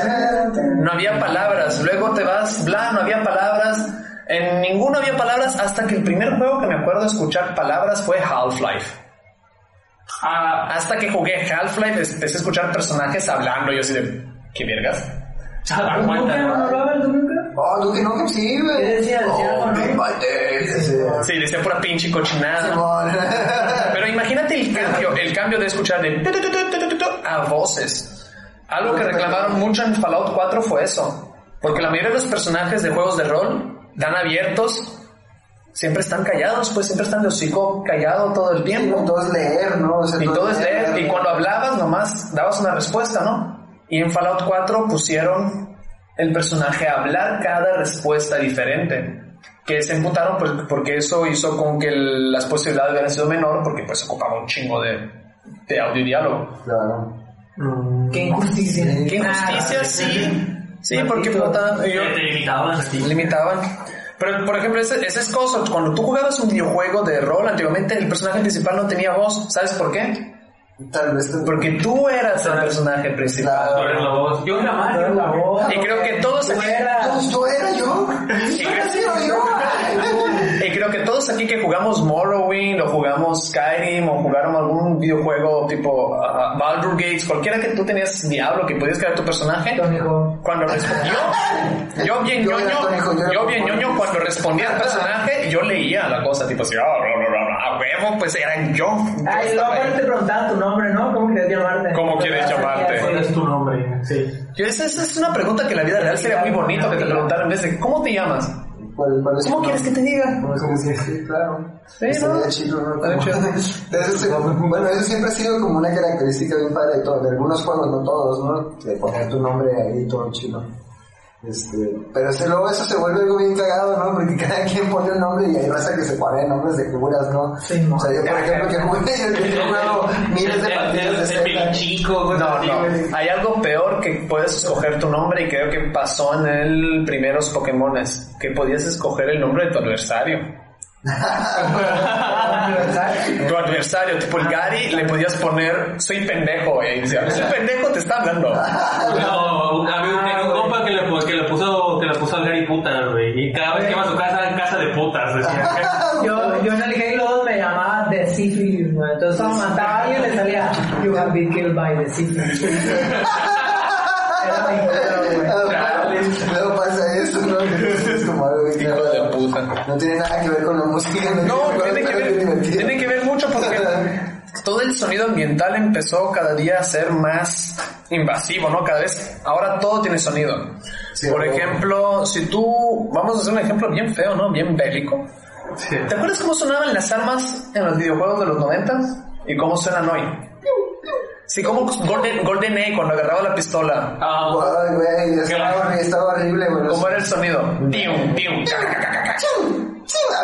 No había palabras. Luego te vas, bla, no había palabras. En ninguno había palabras hasta que el primer juego que me acuerdo de escuchar palabras fue Half-Life. Ah, Hasta que jugué Half-Life empecé a escuchar personajes hablando. Yo así de, ¿qué vergas? se da ¿Nunca cuenta. no? Oh, Nukem sí, güey. ¿Qué decía? Decía Oh, ¿no? Sí, decía pura pinche cochinada. <laughs> Pero imagínate el cambio, el cambio de escuchar de tu, tu, tu, tu, tu, tu, tu, a voces. Algo que reclamaron mucho en Fallout 4 fue eso. Porque la mayoría de los personajes de juegos de rol dan abiertos, siempre están callados, pues siempre están de hocico callado todo el Y tiempo. todo es leer, ¿no? O sea, Y todo es leer. Y cuando hablabas nomás dabas una respuesta, ¿no? Y en Fallout 4 pusieron el personaje a hablar cada respuesta diferente. Que se emputaron pues, porque eso hizo con que el- las posibilidades hubieran sido menor porque pues ocupaba un chingo de, de audio y diálogo. Claro. Qué injusticia. Qué injusticia, sí. Sí, porque puta, yo- Te limitaban así. limitaban. Pero, por ejemplo, ese, ese es cosa. Cuando tú jugabas un videojuego de rol, antiguamente el personaje principal no tenía voz. ¿Sabes por qué? Tal vez te... Porque tú eras el personaje principal. Tú eres la voz. Yo era Mario. la voz, Y creo que todos tú aquí- eras- Pues tú era yo. Y creo, Era yo. Creo que todos aquí que jugamos Morrowind o jugamos Skyrim o jugaron algún videojuego tipo uh, Baldur's Gates, cualquiera que tú tenías Diablo, que podías crear tu personaje, cuando respondió, yo bien <laughs> Yo era ñoño, Tony Hawk, yo era yo bien ñoño, cuando respondía al personaje, yo leía la cosa tipo así, ah, bla, bla, bla, a huevo, pues eran yo. Yo Ay, luego te preguntaban tu nombre, ¿no? ¿Cómo quieres llamarte? ¿Cómo quieres llamarte? ¿Cuál es tu nombre? Sí. Esa es una pregunta que en la vida real sería muy bonito que te preguntaran en vez de ¿cómo te llamas? ¿Cuál, cuál es ¿Cómo quieres que te diga? ¿Cómo es que sí, sí, claro. Sí, <laughs> se- bueno, eso siempre ha sido como una característica bien padre de, todo, de algunos juegos, no todos, ¿no? De poner tu nombre ahí todo chido. Este, pero luego eso se vuelve algo bien cagado, ¿no? Porque cada quien pone un nombre y hay raza que se pone nombres de figuras, ¿no? Sí, no. o sea, yo por ejemplo que jugué, yo he jugado <laughs> miles de partidas de Zelda. chico, No, no. Hay algo peor que puedes escoger tu nombre y creo que pasó en el primeros Pokémones, que podías escoger el nombre de tu adversario. <laughs> Tu adversario, tipo el Gary, le podías poner soy pendejo y decía, soy pendejo te está hablando. No, a mí tenía un compa que le, pu- que le puso que le güey. Y cada vez que iba a su casa, en casa de putas, decía. <laughs> Yo, yo en el Halo 2 me llamaba The Syphilis, güey. Entonces cuando mataba a alguien le salía You have been killed by the Syphilis. <laughs> Era mi juego, güey. Luego pasa eso, ¿no? güey. Hijo claro. de puta. No tiene nada que ver con la música. No, tiene que es ver, tiene que ver mucho porque <laughs> todo el sonido ambiental empezó cada día a ser más invasivo, ¿no? Cada vez, ahora todo tiene sonido. Sí, Por ejemplo, si tú, vamos a hacer un ejemplo bien feo, ¿no? Bien bélico. Sí. ¿Te acuerdas cómo sonaban las armas en los videojuegos de los 90 y cómo suenan hoy? Sí, como Golden, Golden Age cuando agarraba la pistola. Ah, Ay, güey, estaba, estaba horrible, güey. ¿Cómo era el sonido? Chum, chum.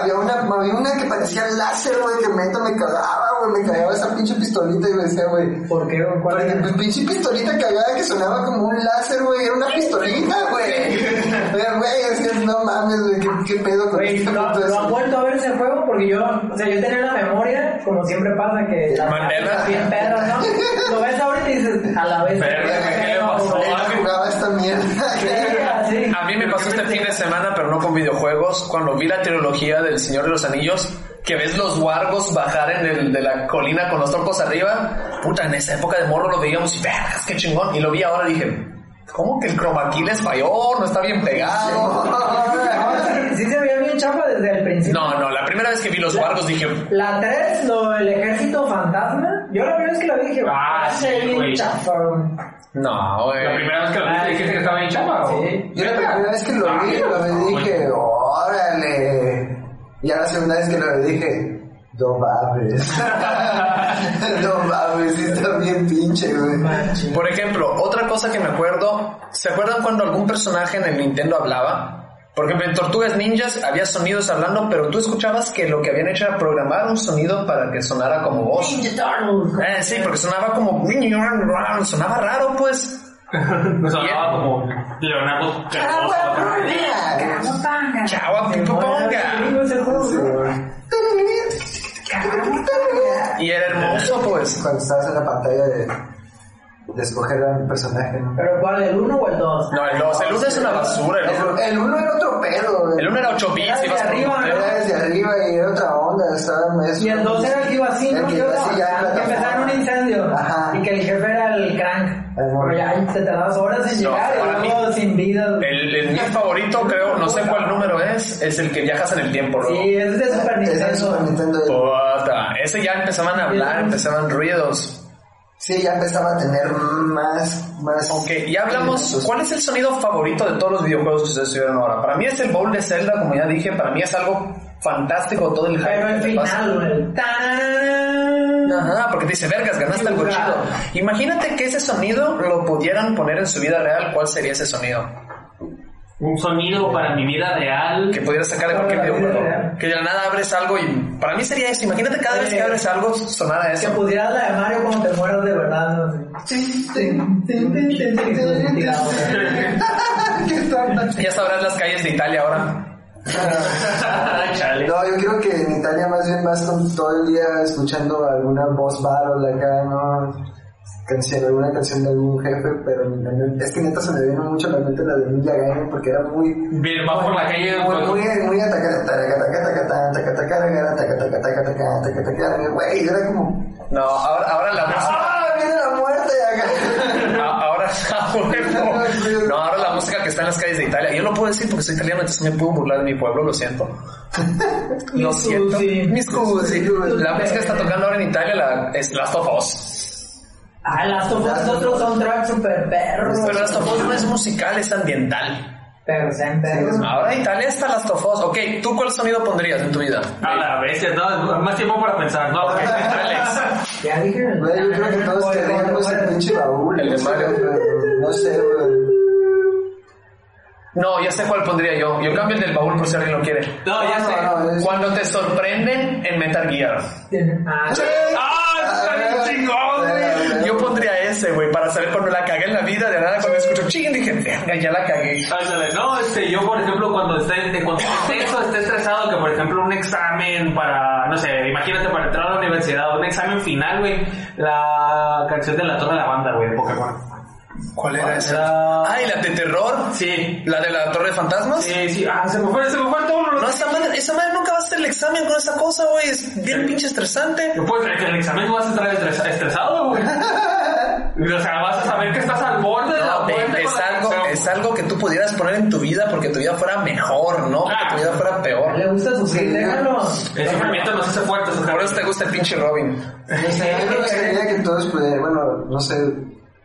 Había una, había una que parecía láser, güey, que neta me cagaba, güey. Me cagaba esa pinche pistolita y me decía, güey. ¿Por qué? güey? ¿Cuál era? pues, pinche pistolita cagada que sonaba como un láser, güey. Era una pistolita, güey. Pero, güey, decías, no mames, güey, ¿qué, qué pedo con Güey, este ¿lo, puto lo han eso? vuelto a ver ese juego? Porque yo, o sea, yo tenía la memoria, como siempre pasa, que la Mandela. bien perro, ¿no? Lo ves ahorita y dices, a la vez. Verga, ¿qué le pasó? Él jugaba esta mierda. Sí, A mí me pasó este fin de semana, pero no con videojuegos, cuando vi la trilogía del Señor de los Anillos, que ves los wargos bajar en el de la colina con los troncos arriba. Puta, en esa época de morro lo veíamos y vergas, qué chingón. Y lo vi ahora y dije, ¿cómo que el chroma key les falló? No está bien pegado. sí, se veía bien chapa desde el principio. No, no, la primera vez que vi los wargos dije, La 3, lo del ejército fantasma, yo la primera vez que la vi dije, Ah, sí, bien chafa, no, güey. La primera vez que lo viste dijiste que estaba bien chapa, ¿o? Sí. Yo la primera vez que lo vi, lo vi dije, órale. Y a la segunda vez que lo vi dije, no mames. <laughs> no mames, está bien pinche, güey. Por ejemplo, otra cosa que me acuerdo, ¿se acuerdan cuando algún personaje en el Nintendo hablaba? Por ejemplo, en Tortugas Ninjas había sonidos hablando, pero tú escuchabas que lo que habían hecho era programar un sonido para que sonara como voz. Eh, sí, porque sonaba como... <laughs> Sonaba raro, pues. <laughs> Me sonaba como Leonardo güey. güey. Y era hermoso, pues. Cuando estabas en la pantalla de, de escoger al personaje, ¿no? ¿Pero cuál, el 1 o el 2? No, el 2, el 1 es una basura. El uno, El, el uno era otro pedo, el uno era 8 bits, Era arriba. Era desde arriba y era otra onda. Y el 2 era el que iba así, ¿no? que Que iba así, ya en que empezaba en un incendio. Ajá. Y que el jefe era el crank. El morro. Pero ya te tardabas horas en No, llegar y luego sin vida. El, el mi favorito, creo, no sé cuál número es, es el que viajas en el tiempo, ¿no? Sí, es de Super Nintendo. Puta, ese ya empezaban a hablar, empezaban ruidos. Sí, ya empezaba a tener más... más Ok, ya hablamos. ¿Cuál es el sonido favorito de todos los videojuegos que ustedes estuvieron ahora? Para mí es el bowl de Zelda, como ya dije. Para mí es algo fantástico todo el hype. Pero el final, güey. Ajá, porque te dice, vergas, ganaste algo chido. Imagínate que ese sonido lo pudieran poner en su vida real. ¿Cuál sería ese sonido? Un sonido para mi vida real. Que pudieras sacar de cualquier videojuego. Que de la nada abres algo y para mí sería eso. Imagínate cada vez que Oye. abres algo sonara Que eso. pudieras la de Mario cuando te mueras de verdad. Ya sabrás las calles de Italia ahora no, yo creo que en Italia más bien vas todo el día escuchando alguna voz battle acá, ¿no? Canción, alguna canción de algún jefe, pero es que neta se me vino mucho a la mente la de Emilia porque era muy. Bien, va por la calle. Muy, muy, muy güey, era como. Ahora, la la muerte! Acá. ahora está, No, música que está en las calles de Italia. Yo no puedo decir porque soy italiano, entonces me puedo burlar de mi pueblo, lo siento. <laughs> Lo siento. scusi. Mi scusi. La música que está tocando ahora en Italia la, es Last of Us. Ah, Last of Us es otro soundtrack super perro. Pero Last of Us no es musical, es ambiental. Pero siempre. Ahora en Italia está Last of Us. Ok, ¿tú cuál sonido pondrías en tu vida? A la bestia, no, más tiempo para pensar, no. <laughs> Alex. Ya dije. Yo creo que todos queremos el pinche baúl. El de Mario. No sé, güey. No, ya sé cuál pondría yo. Yo cambio el del baúl por si alguien lo quiere. No, ya sé. No, no, es- Cuando te sorprenden en Metal Gear. Ah, ¡Ah! Está bien chingón, güey. Yo pondría ese, güey, para saber cuando la cagué en la vida. De nada, cuando escucho ching, dije, verga, ya la cagué. Ándale, no, este, yo por ejemplo cuando esté, cuando esté esté estresado, que por ejemplo un examen para, no sé, imagínate para entrar a la universidad, un examen final, güey, la canción de la Torre de la Banda, güey, de Pokémon. ¿Cuál era esa? Era- Ay, la de terror. Sí, ¿La de la Torre de Fantasmas? sí, sí, ah, se me fue, se me fue el tono. No, esa madre, esa madre nunca va a hacer el examen con esa cosa, güey. Es bien pinche estresante. Pues que el examen no vas a estar estresa- estresado, güey. <laughs> O sea, vas a saber que estás al borde de la No, muerte. es la algo, es algo que tú pudieras poner en tu vida porque tu vida fuera mejor, no porque tu vida fuera peor. Le gusta sufrir, déjalo. El sufrimiento nos hace fuertes. Por eso te gusta el pinche Robin. O sea, a mí me gustaría que todos pudieran, bueno, no sé,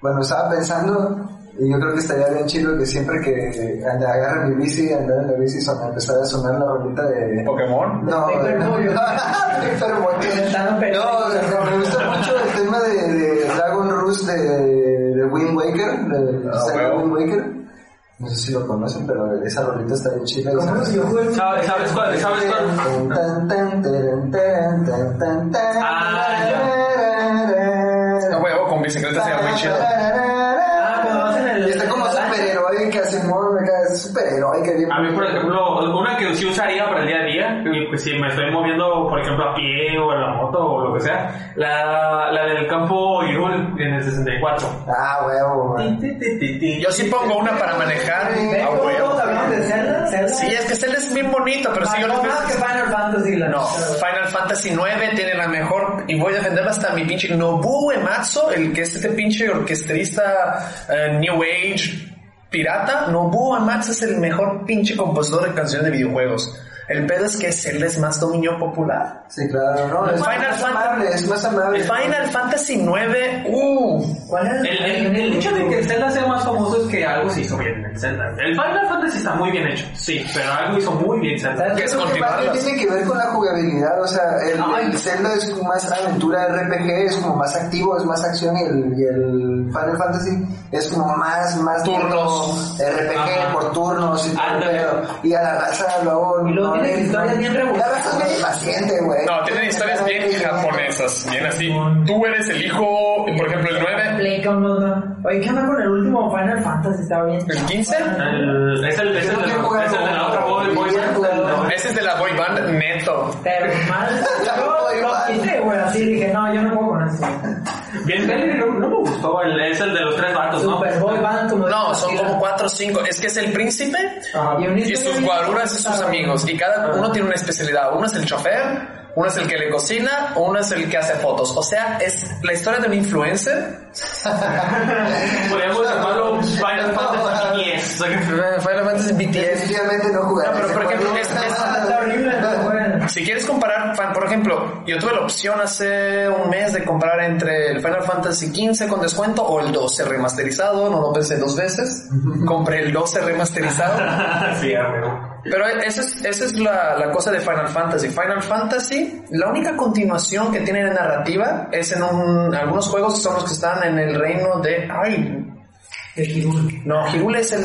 bueno, estaba pensando y yo creo que estaría bien chido que siempre que agarre mi bici, andar en la bici, son, empezar a sonar la rolita de... Pokémon. No, De. Inventando <laughs> No, me gusta mucho el tema de, de Dragon Rush de, de Wind Waker, de Ah. Wind Waker. No sé si lo conocen, pero esa rolita está bien chida. y ¿Cómo sabes- se yo jugué? ¿Sabes, ¿Sabes cuál? ¿Sabes cuál? Ah, huevo, con bicicleta sería muy chido. Ah, cuando vas en el- Y está como superheroica, Simón, acá es superheroica. bien- A mí, por ejemplo, una que sí usaría para el día a día, y, pues, si me estoy moviendo, por ejemplo, a pie o en la moto o lo que sea, la, la del campo Irul en el 64. Ah, huevo. Yo sí pongo una para manejar. ¿Ven A cómo huevo. de Zelda? Zelda Sí, es que Zelda es bien bonito, pero si yo les más que Final Fantasy. La No. Final Fantasy 9 tiene la mejor, y voy a defenderla hasta mi pinche Nobuo Ematsu, el que es este pinche orquestrista eh, New Age pirata. Nobuo Ematsu es el mejor pinche compositor de canciones de videojuegos. El pedo es que Zelda es más dominio popular. Sí, claro, no, es Final más Fan- amable, es más amable. Final Fantasy 9, uh, ¿Cuál es? El, el, el hecho de que el Zelda sea más famoso es que algo se hizo bien en el Zelda. El Final Fantasy está muy bien hecho, sí, pero algo hizo muy bien Zelda. Que es continuarlas. tiene que ver con la jugabilidad, o sea, el, Ay. el Zelda es como más aventura RPG, es como más activo, es más acción y el, y el Final Fantasy es como más, más Turnos. RPG Ajá. por turnos y todo pedo. Y a la raza luego... Y luego no tiene le- historias bien La raza es bien impaciente, güey. no, tienen historias bien japonesas, bien así. Tú eres el hijo, por ejemplo, el 9, Play con los- Oye, ¿qué onda con el último Final Fantasy? Estaba bien. el 15. El, es, el, es, el, de, es el de la otra boy, boy band. Ese es de la boy band neto. Pero mal. <laughs> Yo lo quité, güey. Así dije, no, yo no puedo con eso. Bien, no, no me gustó, el, es el de los tres vatos, ¿no? Super Boy Band, como No, son como cuatro o cinco. Es que es el príncipe. Y, sus guaruras y sus amigos. Y cada uno tiene una especialidad. Uno es el chofer, uno es el que le cocina, uno es el que hace fotos. O sea, es la historia de un influencer. Podríamos llamarlo Final Fantasy X. Final Fantasy BTS. Definitivamente no jugaré. No, pero por ejemplo, es- horrible. <laughs> Si quieres comparar, por ejemplo, yo tuve la opción hace un mes de comprar entre el Final Fantasy XV con descuento o el 12 remasterizado, no lo pensé dos veces, compré el 12 remasterizado. sí. Pero esa es, esa es la, la cosa de Final Fantasy. Final Fantasy, la única continuación que tiene de narrativa es en un, algunos juegos son los que están en el reino de... Ay, De Hirul. no, Hirule es el...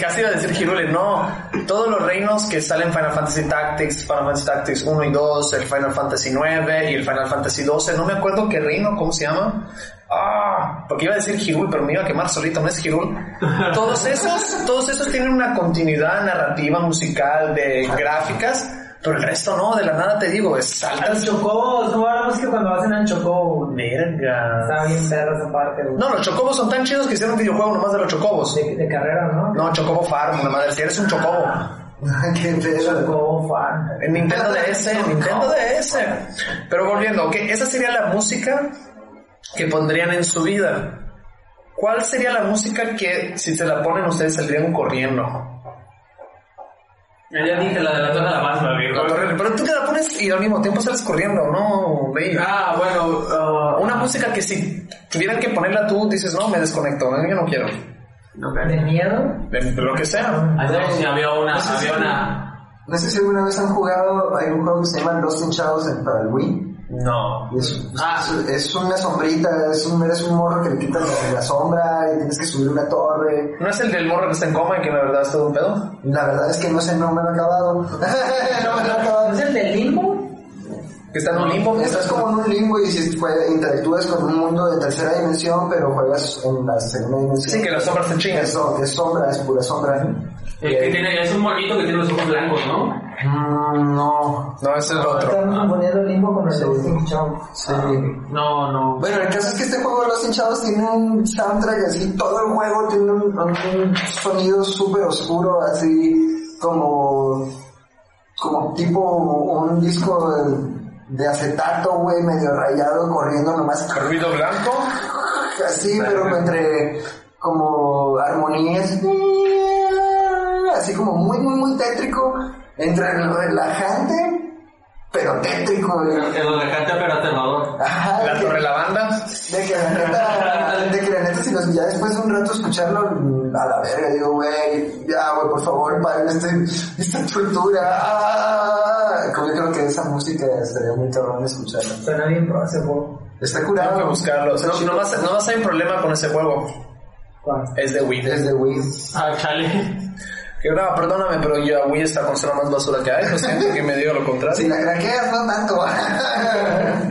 Casi iba a decir, Hirule, no. Todos los reinos que salen Final Fantasy Tactics, Final Fantasy Tactics 1 y 2, el Final Fantasy 9 y el Final Fantasy 12, no me acuerdo qué reino, ¿cómo se llama? Ah, porque iba a decir Hirul, pero me iba a quemar solito, no es Hirul. <laughs> Todos esos, todos esos tienen una continuidad narrativa, musical, de gráficas, pero el resto no, de la nada te digo, es Al saltas. Chocobos, ¿cómo era la música cuando hacen al Chocobo? Verga. Estaba bien perra esa parte, güey. No, los chocobos son tan chidos que hicieron un videojuego nomás de los chocobos. De, de carrera, ¿no? No, Chocobo Farm, una madre, si eres un chocobo. Qué pedo. Chocobo fan. En Nintendo DS, en Nintendo DS. Pero volviendo, ok, esa sería la música que pondrían en su vida. ¿Cuál sería la música que si se la ponen ustedes saldrían corriendo? Ya dije la de la torre de la más, viejo. Pero tú te la pones y al mismo tiempo sales corriendo, ¿no? Ah, bueno, ah, Una música que si tuvieran que ponerla tú, dices, no, me desconecto, yo no quiero. De miedo. De de lo que sea. No, sí, había una, No sé si- había una. No sé si alguna vez han jugado, hay un juego que se llama Shadows en- para el Wii. No. Y Es, Ah. es, es una sombrita, es un, eres un morro que le quitan la, la sombra y tienes que subir una torre. ¿No es el del morro que está en coma y que la verdad es todo un pedo? La verdad es que no sé, no me lo he acabado. <laughs> no me lo he acabado. ¿Es el del limbo? Que está en un limbo. Estás como en un limbo y si interactúas con un mundo de tercera dimensión, pero juegas en la segunda dimensión. Sí, que las sombras te chingan. Es, es sombra, es pura sombra. El que tiene, es un morrito que tiene los ojos blancos, ¿no? Mm, no. No, ese es el otro. Limbo con de. Sí. No, no. Bueno, el caso es que este juego Los Hinchados tiene un soundtrack así, todo el juego tiene un, un sonido súper oscuro, así como, como tipo un disco de, de acetato, güey, medio rayado, corriendo nomás Ruido blanco. así, pero entre, como armonías, así como muy, muy, muy tétrico, entre lo relajante, pero tétrico. El relajante pero aterrador. Ajá, La de que- torre la banda. De que la neta, de que la neta, si los, ya después de un rato escucharlo, mm, a la verga, digo, güey, ya, güey, por favor, paren este, esta tortura. Ah, como yo creo que esa música estaría muy cabrón escucharla. Suena bien pro ese juego. Está Tengo que curado. buscarlo. No, no, más, no más hay un problema con ese juego. ¿Cuál? Es de Wii. Desde Wii. Ah, chale. Que no, perdóname, pero ya Wii es la consola más basura que hay. Lo siento que me digo lo contrario. Si la craqueas, no tanto.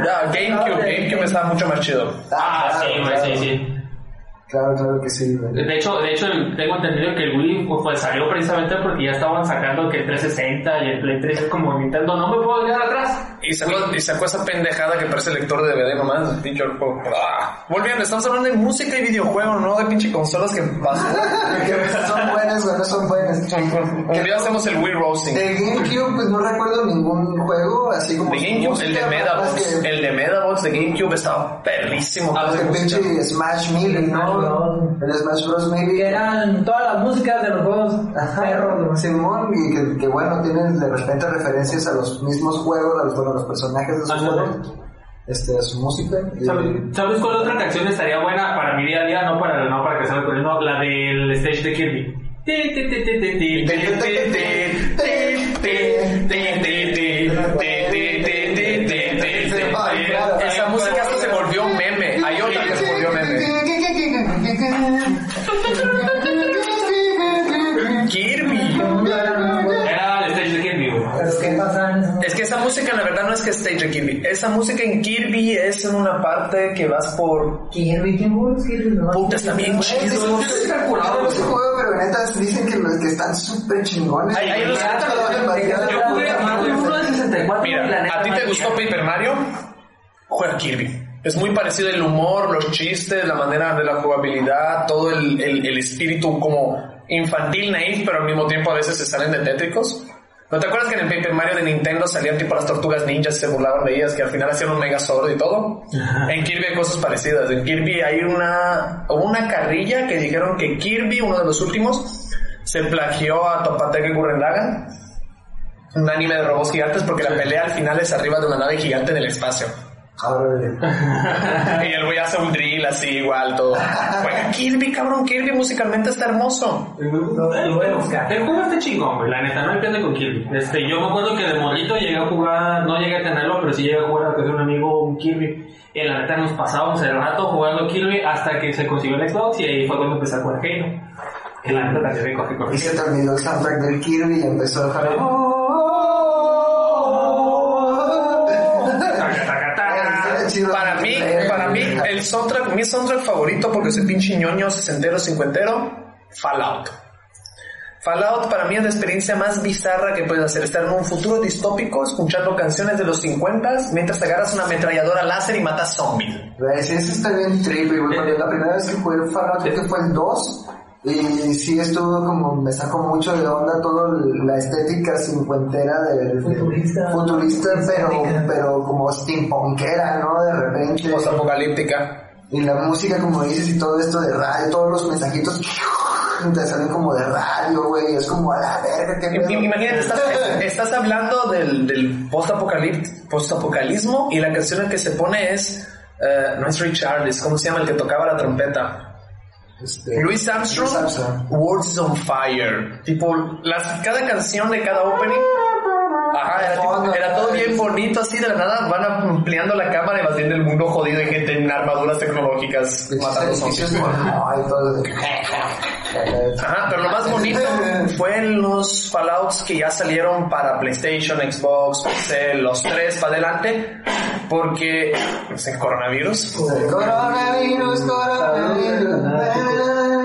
Ya, GameCube, GameCube está mucho más chido. Ah, sí, claro. sí, sí. Claro, claro que sí, güey. De hecho, de hecho, tengo entendido que el Wii pues, pues, salió precisamente porque ya estaban sacando que el 360 y el Play 3 es como Nintendo, no me puedo quedar atrás. Y sacó, y sacó esa pendejada que parece lector de DVD nomás. Pinche juego. Ah. Volviendo, estamos hablando de música y videojuegos, no de pinche consolas que pasó. <laughs> Que son buenas o no son buenas. Un día hacemos el Wii Roasting. De GameCube, pues no recuerdo ningún juego así como. De GameCube, el de Medabots. que- El de Medabots de GameCube estaba perrísimo. Ah, el pinche Smash Melee, ¿no? El Smash Bros. Que eran todas las músicas de los juegos Ajá. Simón, y que, que bueno, tienen de repente referencias a los mismos juegos, a los, bueno, a los personajes de esos juegos, este, a su música. y- ¿Sabes, ¿Sabes cuál otra canción estaría buena para mi día a día? No para, no para que salga corriendo, la del stage de Kirby. Es que esté de Kirby. Esa música en Kirby es en una parte que vas por... Kirby? ¿Quién jugó los Kirby? No, Puta, está bien chido. es- es- Está curado, no sé güey. juego, pero neta dicen que los que están súper chingones. Hay- hay variados. Yo jugué uno de 64 y la Mira, ¿a ti te gustó. Paper Mario? Juega Kirby. Es muy parecido el humor, los chistes, la manera de la jugabilidad, todo el, el, el espíritu como infantil, naif, pero al mismo tiempo a veces se salen de tétricos. ¿No te acuerdas que en el Paper Mario de Nintendo salían tipo las tortugas ninjas y se burlaban de ellas, que al final hacían un megazord y todo? En Kirby hay cosas parecidas. En Kirby hay una, una carrilla que dijeron que Kirby, uno de los últimos, se plagió a Topateki Gurren Lagann, un anime de robots gigantes, porque la pelea al final es arriba de una nave gigante en el espacio. <laughs> Y el güey hace un drill así igual, todo. Juega Kirby, cabrón, Kirby musicalmente está hermoso. El el juego está chingón, güey. La neta, no pierde con Kirby. Este, yo me acuerdo que de morrito llegué a jugar, no llegué a tenerlo, pero sí llegué a jugar a que un amigo un Kirby. Y la neta nos pasábamos el rato jugando Kirby hasta que se consiguió el Xbox y ahí fue cuando empecé a jugar Halo. Que la neta también me cogí con Y se te olvidó el soundtrack del Kirby y empezó a jalar. Mi soundtrack favorito, porque soy pinche ñoño, sesentero, cincuentero, Fallout. Fallout para mí es la experiencia más bizarra que puedes hacer. Estar en un futuro distópico, escuchando canciones de los 50 mientras agarras una ametralladora láser y matas zombies. Eso está bien trippy, güey. Cuando la primera vez que jugué Fallout, creo que fue el 2. Y sí estuvo como, me sacó mucho de onda toda la estética cincuentera de Futurista. futurista, pero, pero como steampunkera, ¿no? De repente. Post-apocalíptica. Y la música, como dices, y todo esto de radio, todos los mensajitos te salen como de radio, güey. Es como a la verga, qué pedo. Imagínate, estás, <laughs> estás hablando del, del post-apocalismo y la canción en que se pone es, eh, no es Richard, es como se llama el que tocaba la trompeta. Este, Armstrong, Louis Armstrong. Words on Fire. Tipo, las, cada canción de cada opening, ajá, era, tipo- era todo bien bonito, así de la nada van ampliando la cámara y vas viendo el mundo jodido de gente en armaduras tecnológicas matando zombies. Ajá, pero lo más bonito <laughs> fue en los Fallouts que ya salieron para PlayStation, Xbox, PC, los tres para adelante, porque es el coronavirus. Coronavirus, coronavirus.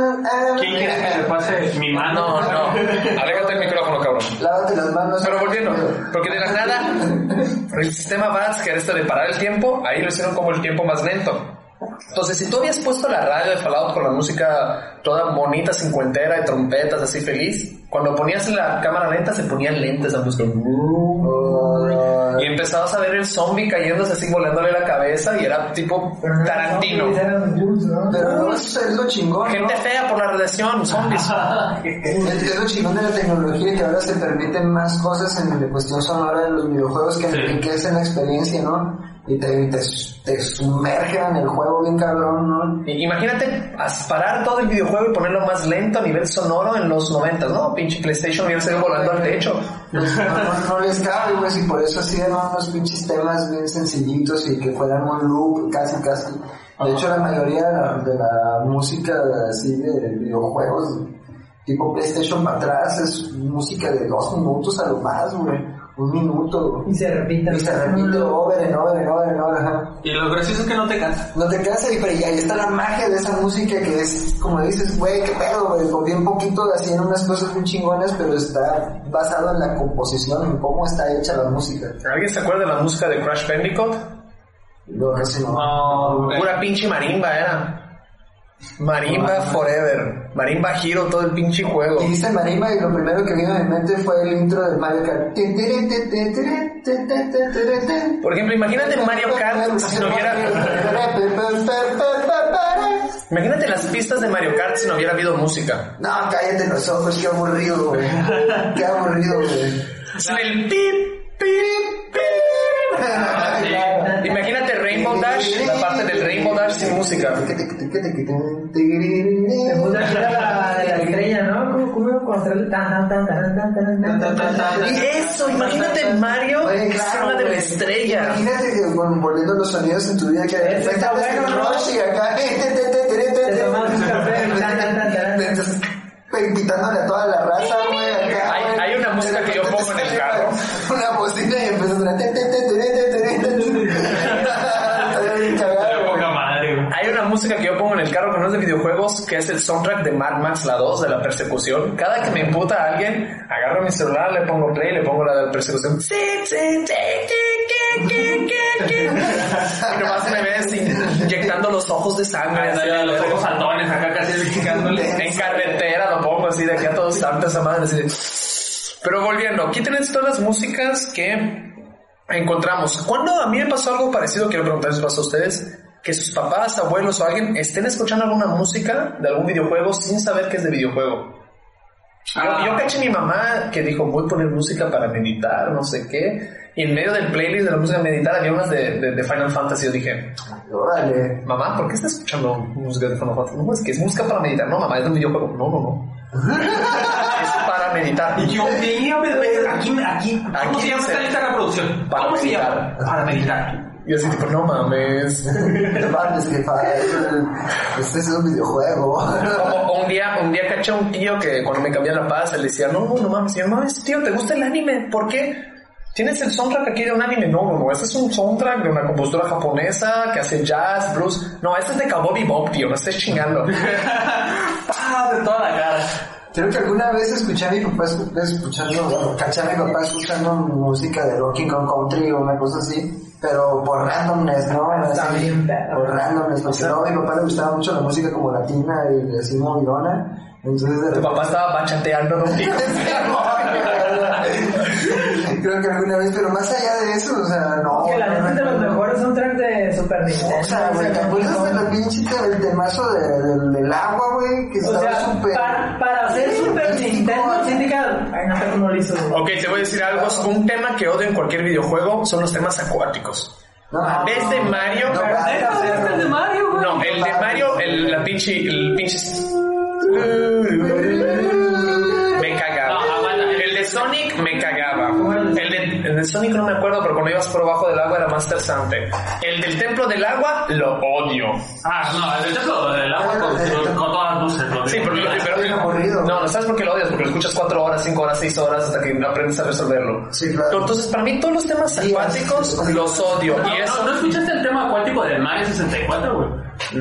¿Quién quiere que le pase mi mano? No, no, aléjate el micrófono, cabrón. Lávate las manos. Pero volviendo, porque de la nada, el sistema VATS, que era esto de parar el tiempo, ahí lo hicieron como el tiempo más lento. Entonces, si tú habías puesto la radio de Fallout con la música toda bonita, cincuentera, de trompetas, así feliz, cuando ponías la cámara lenta se ponían lentes la música. Y empezabas a ver el zombie cayéndose así, volándole la cabeza y era tipo Tarantino. Pero no, eso es lo chingón. ¿no? Gente fea por la radiación, zombies. <laughs> Es, es lo chingón de la tecnología que ahora se permiten más cosas en la cuestión sonora de los videojuegos que Sí. enriquecen la experiencia, ¿no? Y te, te, te sumergen en el juego bien cabrón, ¿no? Imagínate parar todo el videojuego y ponerlo más lento a nivel sonoro en los 90, ¿no? Pinche PlayStation hubiera salido volando al techo. Pues no, no- no les cabe, pues, y por eso hacían unos pinches temas bien sencillitos y que fueran un loop casi, casi. De hecho, la mayoría de la, de la música así de videojuegos, tipo PlayStation para atrás, es música de dos minutos a lo más, güey. Un minuto. Y se repite. Y se repite over and over and over and over, ajá. Y lo gracioso es que no te cansa. No te cansa y, pero y ahí está la magia de esa música que es, como dices, güey, qué pedo, güey, con bien poquito hacían unas cosas muy chingonas, pero está basado en la composición, en cómo está hecha la música. ¿Alguien se acuerda de la música de Crash Bandicoot? Lo casi no. No, Pura pinche marimba era. Marimba Forever. Marimba Hero, todo el pinche juego. Y dice Marima y lo primero que vino a mi mente fue el intro de Mario Kart. Por ejemplo, imagínate Mario Kart si no hubiera... Imagínate las pistas de Mario Kart si no hubiera habido música. No, cállate los ojos, qué aburrido, güey. <laughs> Qué aburrido, güey. Sin el pip, pip, pip. <laughs> Imagínate Rainbow Dash, la parte del Rainbow Dash sin música. Se puso aquí la, la de la estrella, ¿no? ¿Cómo, cómo iba a conocer tan, tan, tan, tan, tan, tan, tan, tan, tan, tan? Y eso, imagínate Mario claro, de la estrella. Imagínate que bueno, volviendo los sonidos en tu vida que invitándole a toda la raza, güey. Hay- una música que yo pongo en el carro. Una bocina y empieza a música que yo pongo en el carro que no es de videojuegos, que es el soundtrack de Mad Max la 2 de la persecución. Cada que me imputa a alguien, agarro mi celular, le pongo play, le pongo la de la persecución. Y nomás me ves inyectando los ojos de sangre. así, Ándale, los ojos saltones acá casi. En carretera lo pongo así de aquí a todos santos esa madre así de... Pero volviendo, aquí tenés todas las músicas que encontramos. Cuando a mí me pasó algo parecido, quiero preguntarles pasó a ustedes, que sus papás, abuelos o alguien estén escuchando alguna música de algún videojuego sin saber que es de videojuego. Yo, Ah. yo caché a mi mamá que dijo, voy a poner música para meditar, no sé qué. Y en medio del playlist de la música meditar había unas de, de- de Final Fantasy. Yo dije, Órale. mamá, ¿por qué estás escuchando música de Final Fantasy? No, es que es música para meditar. No, mamá, es de un videojuego. No, no, no. <laughs> es para meditar. Y yo tenía, aquí, aquí, ¿cómo Aquí se llama dice- esta lista de reproducción? Para ¿Cómo se meditar. llama? Para meditar. Y así tipo, no mames. <laughs> No mames, que para Este es un videojuego. O, un día, un día caché a un tío que cuando me cambié la paz, él decía, no, no mames, y yo, mames, tío, ¿te gusta el anime? ¿Por qué? ¿Tienes el soundtrack aquí de un anime? No, no, no, este es un soundtrack de una compositora japonesa que hace jazz, blues. No, este es de Cowboy Bebop, tío, no estés chingando. <laughs> Ah, de toda la cara. Creo que alguna vez escuché a mi papá escu- escuchando, caché a mi papá escuchando música de Donkey Kong Country o una cosa así, pero por randomness, ¿no? Está Así, bien, perro. Por randomness, porque no, a mi papá le gustaba mucho la música como latina y así movidona, entonces de Tu papá estaba bachateando, ¿no, <laughs> tío? Creo que alguna vez, pero más allá de eso, o sea, no. Que la no neta es de los mejores soundtracks de Super Nintendo. O sea, güey, ¿te acuerdas de la pinche del temazo de, del, del agua, güey? Que O estaba súper... para, para hacer Ok, te voy a decir algo. Un tema que odio en cualquier videojuego son los temas acuáticos. No, Desde Mario... no, de basta, este de Mario, güey. No, el de Mario, el, la pinche, el pinche... <laughs> Me cagaba. El de Sonic me. El el de Sonic no me acuerdo, pero cuando ibas por abajo del agua era más interesante. El del Templo del Agua lo odio. Ah, no, el templo del agua con, con todas las luces. ¿no? Sí, pero, pero- bien aburrido. No, no sabes por qué lo odias, porque lo escuchas cuatro horas, cinco horas, seis horas hasta que aprendes a resolverlo. Sí, claro. Pero Entonces, para mí todos los temas acuáticos sí, los odio. No, Y no, eso, ¿no escuchaste el tema acuático del Mario 64, güey?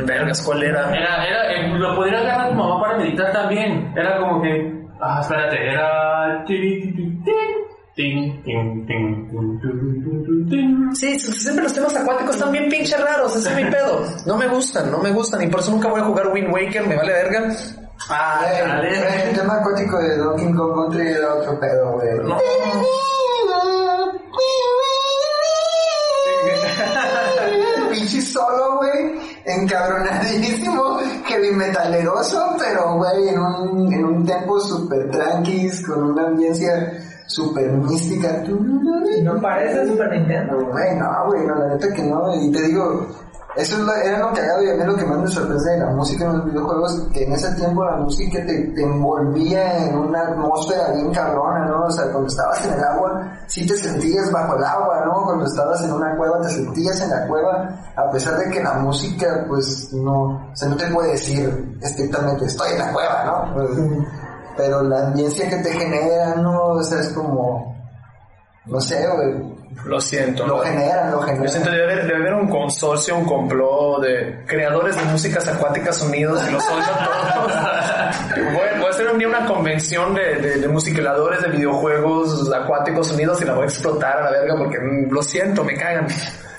vergas, ¿cuál era? Era, era, eh, lo podría agarrar tu mamá para meditar también. Era como que, ah, espérate, era... Sí, siempre los temas acuáticos están bien pinche raros, ese es mi pedo. No me gustan, no me gustan y por eso nunca voy a jugar Wind Waker, me vale verga. Ah. El tema acuático de Donkey Kong Country era otro pedo, güey. No. Pinche solo, güey, encabronadísimo, heavy metaleroso, pero, güey, en un, en un tempo súper tranquis, con una audiencia súper mística. No parece Super Nintendo. Güey, no, güey, no, la neta que no, y te digo, eso es lo- era lo cagado y a mí lo que más me sorprende de la música en los videojuegos, que en ese tiempo la música te, te envolvía en una atmósfera bien cabrona, ¿no? O sea, cuando estabas en el agua, sí te sentías bajo el agua, ¿no? Cuando estabas en una cueva, te sentías en la cueva, a pesar de que la música, pues, no, o sea, no te puede decir estrictamente, estoy en la cueva, ¿no? Pues, pero la audiencia que te genera, ¿no? O sea, es como, no sé, güey, Lo siento. lo ¿no? generan, lo Yo siento generan. debe haber, debe haber un consorcio, un complot de creadores de músicas acuáticas unidos y los oigan todos. <laughs> voy, voy a hacer un día una convención de, de, de musiquiladores de videojuegos acuáticos unidos y la voy a explotar a la verga porque mm, lo siento, me cagan.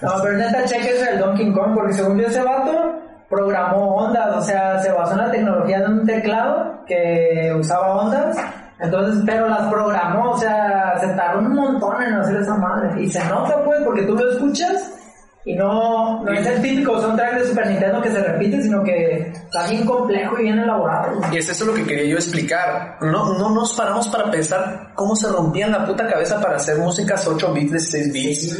No, pero neta, cheques el Donkey Kong, porque según yo ese vato programó ondas, o sea, se basó en la tecnología de un teclado que usaba ondas, entonces, pero las programó, o sea, se tardó un montón en hacer esa madre, y se nota pues, porque tú lo escuchas y no, no es el típico soundtrack de Super Nintendo que se repite, sino que está bien complejo y bien elaborado. Y es eso lo que quería yo explicar. No, no nos paramos para pensar cómo se rompían la puta cabeza para hacer músicas 8 bits, 16 bits.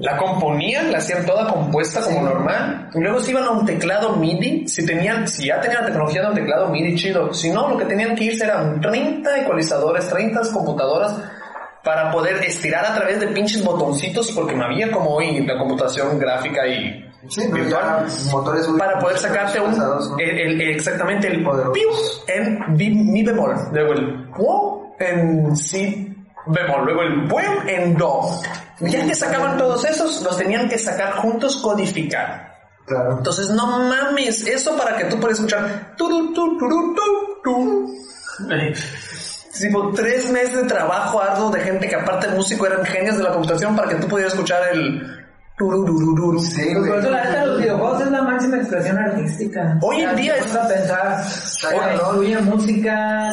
La componían, la hacían toda compuesta como normal. Y luego se iban a un teclado MIDI. Si tenían, si ya tenían la tecnología de un teclado MIDI chido. Si no, lo que tenían que irse eran 30 ecualizadores, 30 computadoras para poder estirar a través de pinches botoncitos porque no había como hoy la computación gráfica y Sí, virtual ya motores muy- para poder sacarte un ¿no? el, el- exactamente el piu en mi, mi bemol luego el pu en si bemol luego el buen en do ya que sacaban todos esos los tenían que sacar juntos codificar Claro. entonces no mames eso para que tú puedas escuchar tu, tu, tu. <laughs> Tipo, tres meses de trabajo arduo de gente que aparte de músico eran genios de la computación para que tú pudieras escuchar el. Sí, Pues por eso la neta los videojuegos es la máxima expresión artística. Hoy en O día es- a pensar, o incluye música,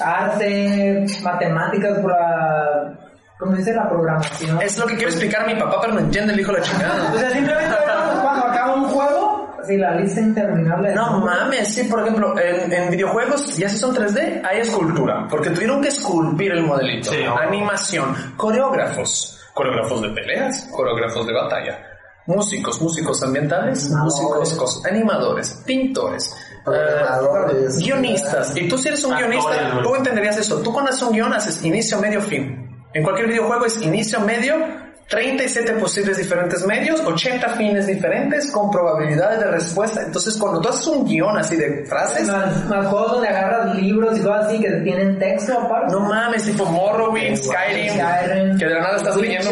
arte, matemáticas por la, ¿cómo dice? La programación. Es lo que quiero explicar a mi papá, pero no entiende el hijo de la O chingada. sea, simplemente cuando acaba un juego, así la lista interminable. de No mames, sí, por ejemplo, en, en videojuegos, ya si son 3D, hay escultura, porque tuvieron que esculpir el modelito. Sí. Animación, coreógrafos, coreógrafos de peleas, coreógrafos de batalla, músicos, músicos ambientales, músicos, cos- animadores, pintores, eh, guionistas. Y tú si eres un guionista, tú entenderías eso. Tú cuando haces un guion haces inicio, medio, fin. En cualquier videojuego es inicio, medio, 37 posibles diferentes medios, 80 fines diferentes con probabilidades de respuesta. Entonces, cuando tú haces un guion así de frases, Más, más juegos donde agarras libros y cosas así que tienen texto aparte. no mames, tipo Morrowind, Skyrim, Skyrim, que de la nada estás leyendo.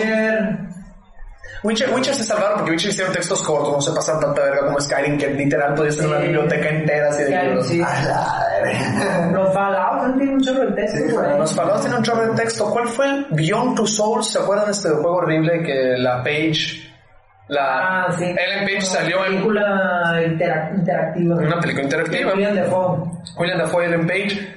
Witcher. Witcher, se salvaron porque Witcher hicieron textos cortos, no se pasan tanta verga como Skyrim, que literal podías tener una biblioteca entera así de libros. sí. Los Fallout no tienen un chorro de texto, güey. Los Fallout tienen un chorro de texto. ¿Cuál fue el Beyond Two Souls? ¿Se acuerdan de este juego horrible que la Page, la Ah, sí. Ellen Page salió en película interac- interactiva. una película interactiva? William Dafoe. William Dafoe, Ellen Page.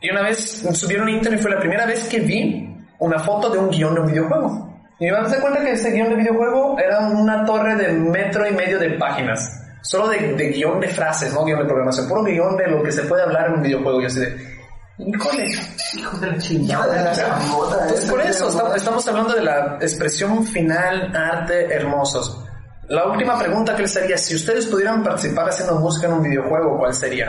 Y una vez subieron a internet y fue la primera vez que vi una foto de un guion de un videojuego. Y me vas a dar cuenta que ese guion de videojuego era una torre de metro y medio de páginas. Solo de, de guion de frases, no guion de programación. Puro guion de lo que se puede hablar en un videojuego. Y así de... Híjole. Hijos de la chingada. Por eso estamos, estamos hablando de la expresión final, arte, hermosos. La última pregunta que les haría, si ustedes pudieran participar haciendo música en un videojuego, ¿cuál sería?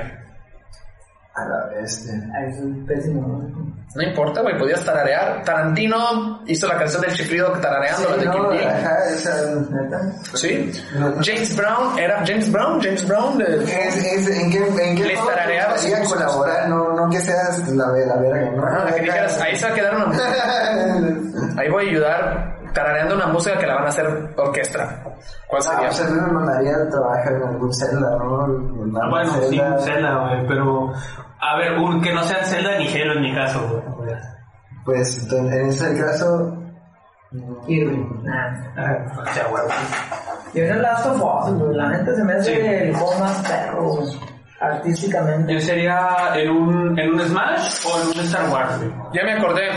A la bestia. Ah, es un pésimo. ¿No? Importa, güey, podías tararear. Tarantino hizo la canción del chiflido tarareando, la de Sí, Kill no, Bill. ajá, esa... ¿Neta? Sí. James Brown, era James Brown, James Brown de... Es, es, ¿En qué, en qué Les te sus- colaborar? No, no que seas la, la verga, ¿no? Que dijeras, ahí se va a quedar una. <laughs> Ahí voy a ayudar tarareando una música que la van a hacer orquesta. ¿Cuál Ah, sería? pues a mí me mandaría a trabajar en algún Zelda, ¿no? En algún Bueno, sí, Zelda. Zelda, güey, pero... A ver, un, que no sea Zelda ni Halo en mi caso, güey. Pues entonces, en ese caso... Kirby. Nah. Ah, sea, güey. Yo en el Last of Us, güey, la neta se me hace Sí. el juego más perro, güey, artísticamente. Yo sería en un, en un Smash o en un Star Wars, güey. Ya me acordé.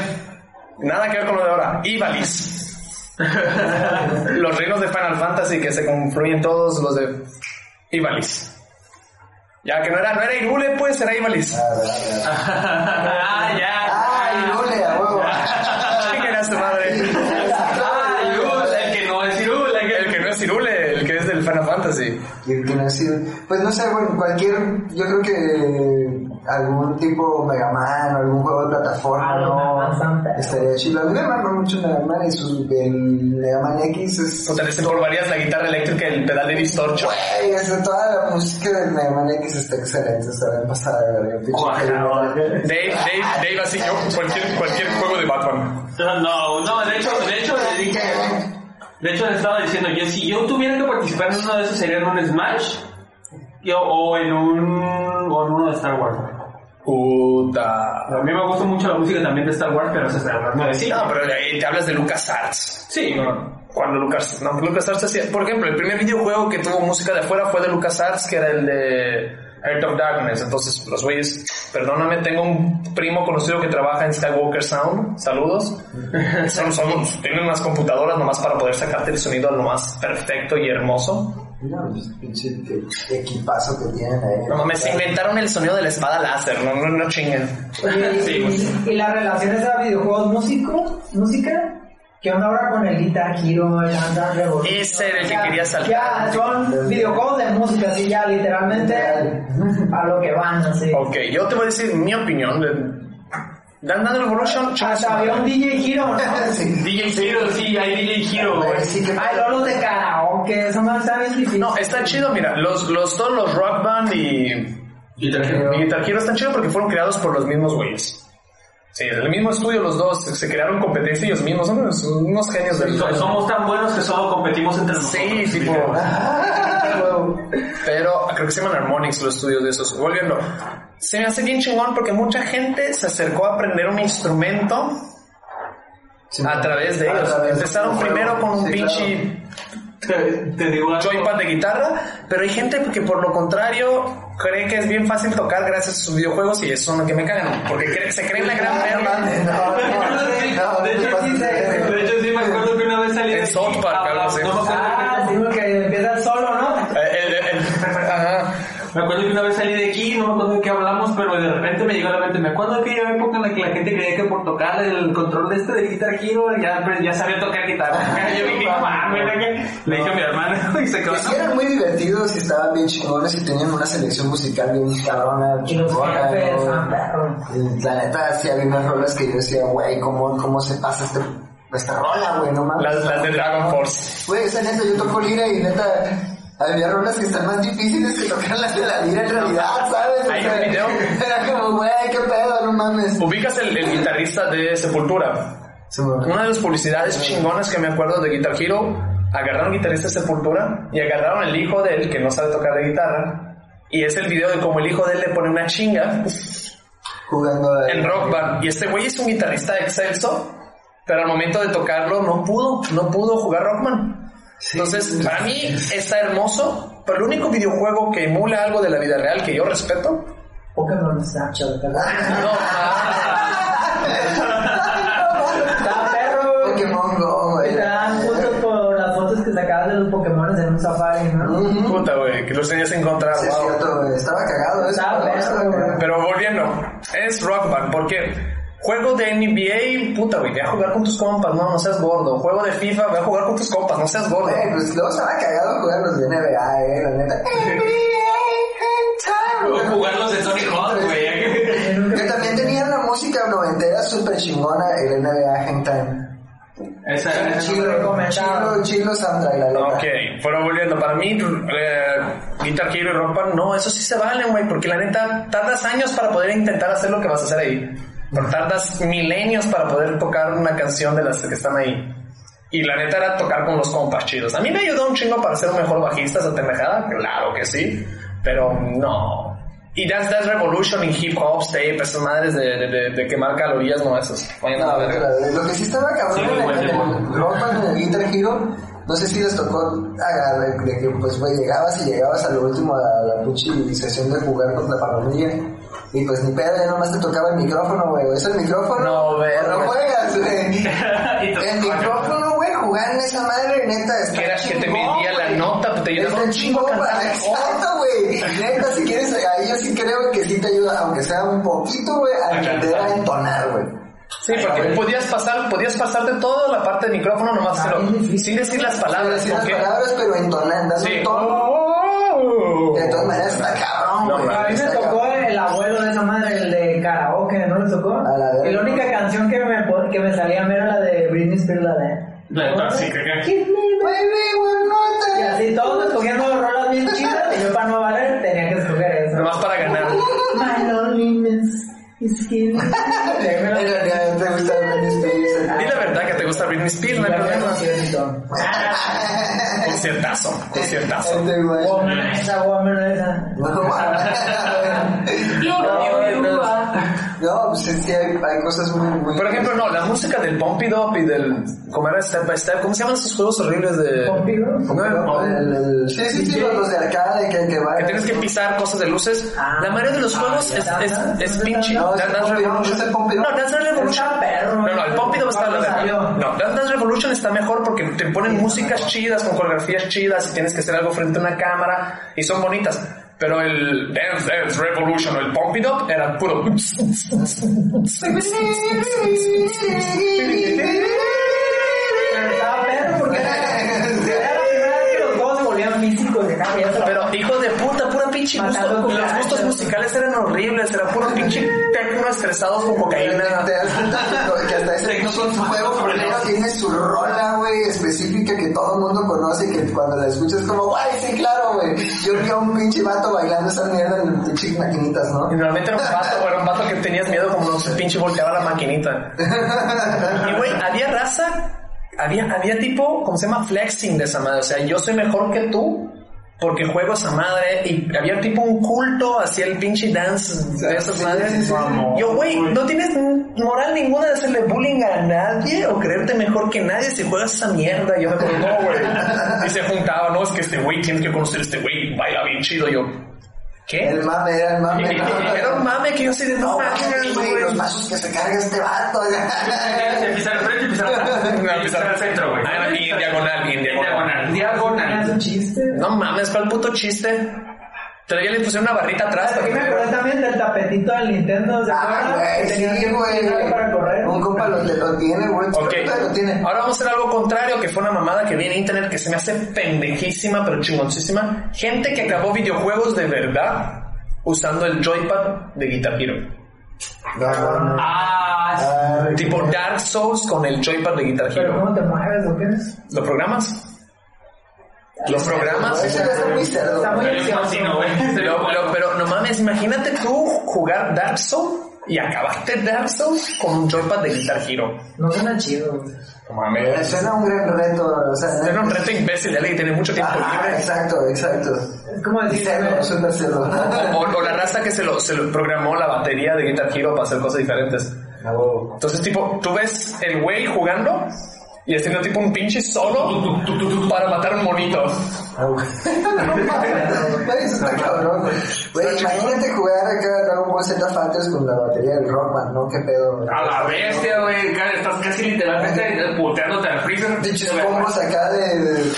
Nada que ver con lo de ahora. Ivalis. <laughs> Los reinos de Final Fantasy que se confluyen todos los de Ivalice. Ya que no era, no era Irule, pues era Ivalice. Ah, verdad, verdad. ah, ya. Ay, Lule, a huevo. ¿Quién era su madre? Ah, Irul, el que no es Irul, el que... No es Irule, el que es del Final Fantasy. Y el que no ha sido- Pues no sé, bueno, cualquier, yo creo que algún tipo Mega Man o algún juego de plataforma, Ah, los Mega Man ¿no? Estaría chido. A mí me mama mucho Mega Man y sus, el Mega Man X es... O sea, les empolvarías la guitarra eléctrica y el pedal de distorcho. Güey, o sea, toda la música del Mega Man X está excelente, está bien pasada. Dave, Dave, Dave así yo, cualquier, cualquier juego de Batman. No, no, de hecho, de hecho, le dije... De hecho, le estaba diciendo, yo, si yo tuviera que participar en uno de esos, sería en un Smash yo, o, en un, o en uno de Star Wars. Puta. A mí me gusta mucho la música también de Star Wars, pero es Star Wars 9 sí. No, pero ahí te hablas de LucasArts. Sí, Cuando Lucas, no, LucasArts hacía, por ejemplo, el primer videojuego que tuvo música de afuera fue de LucasArts, que era el de Heart of Darkness. Entonces, los güeyes, perdóname, tengo un primo conocido que trabaja en Skywalker Sound. Saludos. <laughs> Son, son, tienen unas computadoras nomás para poder sacarte el sonido lo más perfecto y hermoso. No, pues, pinche equipazo que tienen ahí. No mames, se inventaron el sonido de la espada láser, no, no, no chinguen. Oye, <laughs> Sí, y, pues. y las relaciones a videojuegos músico, música, ¿qué onda ahora con el Guitar Hero, el Android Revolution? Ese era el que quería saltar. Ya, son videojuegos de música, así ya, literalmente a lo que van, así. Ok, yo te voy a decir mi opinión. Dan Dan Revolution, su Hasta había un. DJ Hero, ¿no? Sí. DJ Hero, sí, hay DJ Hero, güey. Sí que... Lolos de karaoke, eso no está bien difícil. No, está chido, mira, los, los, todos los Rock Band y, Y Hero. y Guitar Hero están chidos porque fueron creados por los mismos güeyes. Sí, en el mismo estudio los dos, se crearon competencia ellos mismos, son unos, unos genios del So- Somos tan buenos que solo competimos entre nosotros. Sí, tipo. <laughs> Pero creo que se llaman Harmonix los estudios de esos. Volviendo, se me hace bien chingón porque mucha gente se acercó a aprender un instrumento Sí, a través de a ellos. través Empezaron primero con un Sí, pinche Te, te digo algo. joypad de guitarra, pero hay gente que por lo contrario cree que es bien fácil tocar gracias a sus videojuegos y eso son lo que me cagan, porque cre- se creen la gran verga. No, no, no, no, De hecho, sí, me acuerdo que una vez salí En South Park, Ah, no me acuerdo Ah, que- digo que empieza solo, ¿no? Eh, Me acuerdo que una vez salí de aquí, no me acuerdo de qué hablamos, pero de repente me llegó a la mente, me acuerdo de aquella época en la que la gente creía que por tocar el control de este de Guitar Hero ya, pues, ya sabía tocar guitarra. <laughs> Yo dije, le dije a mi hermano <laughs> y se quedó. Sí eran muy divertidos y estaban bien chingones y tenían una selección musical bien cabrona, Y ah, La neta, sí había unas rolas que yo decía, güey, ¿cómo, ¿cómo se pasa este, esta rola, güey? No mames. Las, las de Dragon Force. Güey, esa neta, yo toco lira y neta, había rolas que están más difíciles que tocar las de la lira en realidad, ¿sabes? Hay un video. Era como, güey, qué pedo, no mames. Ubicas el, el guitarrista de Sepultura. Una de las publicidades chingonas que me acuerdo de Guitar Hero, agarraron guitarrista de Sepultura y agarraron el hijo de él que no sabe tocar de guitarra. Y es el video de cómo el hijo de él le pone una chinga Jugando de... en rock band. Y este güey es un guitarrista excelso, pero al momento de tocarlo no pudo, no pudo jugar rockman. Entonces, para mí está hermoso, pero el único videojuego que emula algo de la vida real que yo respeto, Pokémon Snapchat, ¿verdad? no, Está perro. <laughs> Pokémon Go, güey. dan puntos por las fotos que sacabas de los Pokémon en un safari, ¿no? puta güey, que los tenías que encontrar, Sí, es wow. cierto, güey. Estaba cagado eso. Estaba ¿no? perro, güey. Pero volviendo, es Rock Band, porque juego de NBA, puta güey, ve a jugar con tus compas, no, no seas gordo. Juego de FIFA, ve a jugar con tus compas, no seas gordo. Güey, pues luego estaba cagado jugar los de NBA, eh, la neta. <laughs> O jugar los de Sonic Hot, güey. <laughs> Que también tenía una música noventera súper chingona, el NBA Hangtime. Esa, esa Chilo, chilo, chilo soundtrack, la neta. Ok, pero volviendo, para mí, eh, Guitar Hero y Rock Band, no, eso sí se valen, güey, porque la neta, tardas años para poder intentar hacer lo que vas a hacer ahí. Pero tardas milenios para poder tocar una canción de las que están ahí. Y la neta era tocar con los compas chidos. A mí me ayudó un chingo para ser un mejor bajista esa pendejada, claro que sí, pero no. Y Dance Dance Revolution y Hip Hop Tape, esas madres de, de, de, de quemar calorías, no esas. Vayan a la No, verga. Lo que sí estaba cabrón Sí, en, el- en el Rock Band, en el Guitar Hero, no sé si les tocó agarrar, de que pues güey, llegabas y llegabas a lo último a la pinche sesión de jugar con la palomilla. Y pues ni pedo, ya nomás te tocaba el micrófono, güey. ¿Es el micrófono? No, juegas, güey. <laughs> El micrófono, güey, jugar en esa madre, neta, está Que te medía la nota, te ayudaba un chingo para-. Exacto, güey. Neta, si quieres, ahí yo sí creo que sí te ayuda, aunque sea un poquito, güey, a aprender a entonar, güey. Sí, porque podías pasar, podías pasarte toda la parte del micrófono nomás, Ah, pero sin decir las palabras. Decir las palabras, pero entonando, Sí. un tono. Oh. De todas maneras, está cabrón, No, güey. mames. A mí me Está tocó cabrón. el abuelo de esa madre, el de karaoke, ¿no le tocó? A la. Y la única canción que me, que me salía a mí era la de Britney Spears, la de... La de que- baby. Y así todos escogiendo rolas bien chidas y yo para no valer tenía que escoger eso. Nomás para ganar. My loneliness is killing me. Te gusta Britney Spears. La verdad que te gusta Britney Spears, no hay problema. Conciertazo, conciertazo. Este. Woman, esa woman, esa. No, pues es que hay, hay cosas muy, muy... Por ejemplo, no, la música del Pump It Up y del. ¿Cómo era Step by Step? ¿Cómo se llaman esos juegos horribles de. Pump It Up? No, no, El- el- sí, sí, sí, los, los de arcade que, que van... Que tienes que pisar cosas de luces. Ah. La mayoría de los Ah, juegos ya. es, es, es pinche. No, es Dance Revolution. es el Pump It Up. No, Dance Revolution. No, no, el Pump It Up está. No, Dance Revolution está mejor porque te ponen músicas chidas con coreografías chidas y tienes que hacer algo frente a una cámara y son bonitas. Pero el Dance Dance Revolution o el Pump It Up eran puro. Pero era, era físicos de puta, pura pinche gusto. Musicales eran horribles, era puro pinche tecno estresados con cocaína. Te das cuenta que- hasta ese juego primero tiene su rola, güey, específica que todo el mundo conoce y que cuando la escuchas es como, guay, sí, claro, güey. Yo vi a un pinche vato bailando esa mierda en pinches maquinitas, ¿no? Y normalmente era un vato, era un vato que tenías miedo como no se pinche volteaba la maquinita. <laughs> Y güey, había raza, había, había tipo, ¿cómo se llama? Flexing de esa madre. O sea, yo soy mejor que tú porque juego esa madre. Y había tipo un culto hacia el pinche dance de esas Sí, madres. sí, sí. Yo, güey, no tienes moral ninguna de hacerle bullying a nadie o creerte mejor que nadie si juegas esa mierda. Yo me acuerdo, no, güey. <laughs> Y se juntaba, no, es que este güey, tienes que conocer a este güey, baila bien chido. Yo, ¿qué? El mame era el mame. <laughs> Era un mame que yo así de no No, mames, güey, los pasos que se carga este vato. Empieza al frente y <laughs> empieza al centro, güey. Ah, y en diagonal, y en En diagonal. diagonal. ¿Es Diagonal. un chiste? No mames, ¿cuál puto chiste? Todavía le pusieron una barrita atrás. Aquí me acordé también del tapetito del Nintendo, ¿se Ah, güey, sí, güey. funcionar para correr. Un compa lo, lo tiene, güey. Ok, Creo que todavía lo tiene. ahora vamos a hacer algo contrario, que fue una mamada que vi en internet que se me hace pendejísima, pero chingoncísima. Gente que acabó videojuegos de verdad usando el joypad de Guitar Hero. No, no, no. Ah, sí. Ah, Tipo Dark Souls con el joypad de Guitar Pero Hero. ¿cómo te mueves o qué? ¿Lo programas? ¿Lo programas? Está muy cerdo. Está muy Pero no mames, imagínate tú jugar Dark Souls y acabaste Dark Souls con un joypad de Guitar Hero. No suena chido. No mames. Suena un gran reto, o sea... Era un reto imbécil de alguien que tiene mucho tiempo Ah, libre. exacto, exacto. Es como decir, súper cerdo. O, o la raza que se lo, se lo programó la batería de Guitar Hero para hacer cosas diferentes. Entonces, tipo, tú ves el güey jugando y haciendo tipo un pinche solo para matar un monito. A güey. Güey, imagínate jugar acá Dragon Ball Z Fighters con la batería del Rockman, ¿no? ¿Qué pedo? A la bestia, güey. Estás casi literalmente puteándote al freezer. Pinches combos acá de...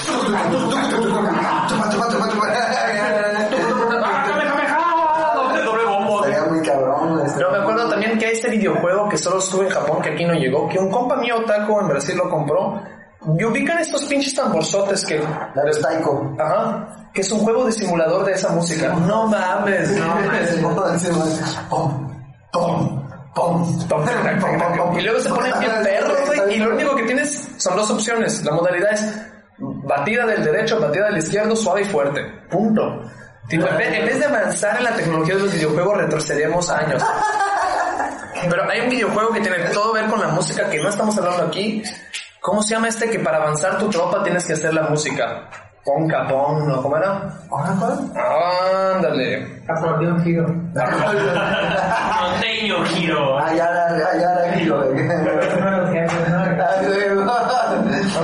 <laughs> este videojuego que solo estuvo en Japón, que aquí no llegó, que un compa mío otaku en Brasil lo compró. Y ubican estos pinches tamborzotes que... La de Taiko. Ajá. Que es un juego de simulador de esa música. No mames, no <laughs> mames. Pum, pum, pum, pum. Y luego se ponen bien <laughs> perros, güey. Y lo único que tienes son dos opciones. La modalidad es batida del derecho, batida del izquierdo, suave y fuerte. Punto. Tipo, en, vez, en vez de avanzar en la tecnología de los videojuegos, retrocedemos años. Pero hay un videojuego que tiene todo que ver con la música que no estamos hablando aquí. ¿Cómo se llama este que para avanzar tu tropa tienes que hacer la música? Pon capón, ¿no? ¿Cómo era? Ándale. acordeón giro. Norteño giro. Giro, ¿no? Ah, güey.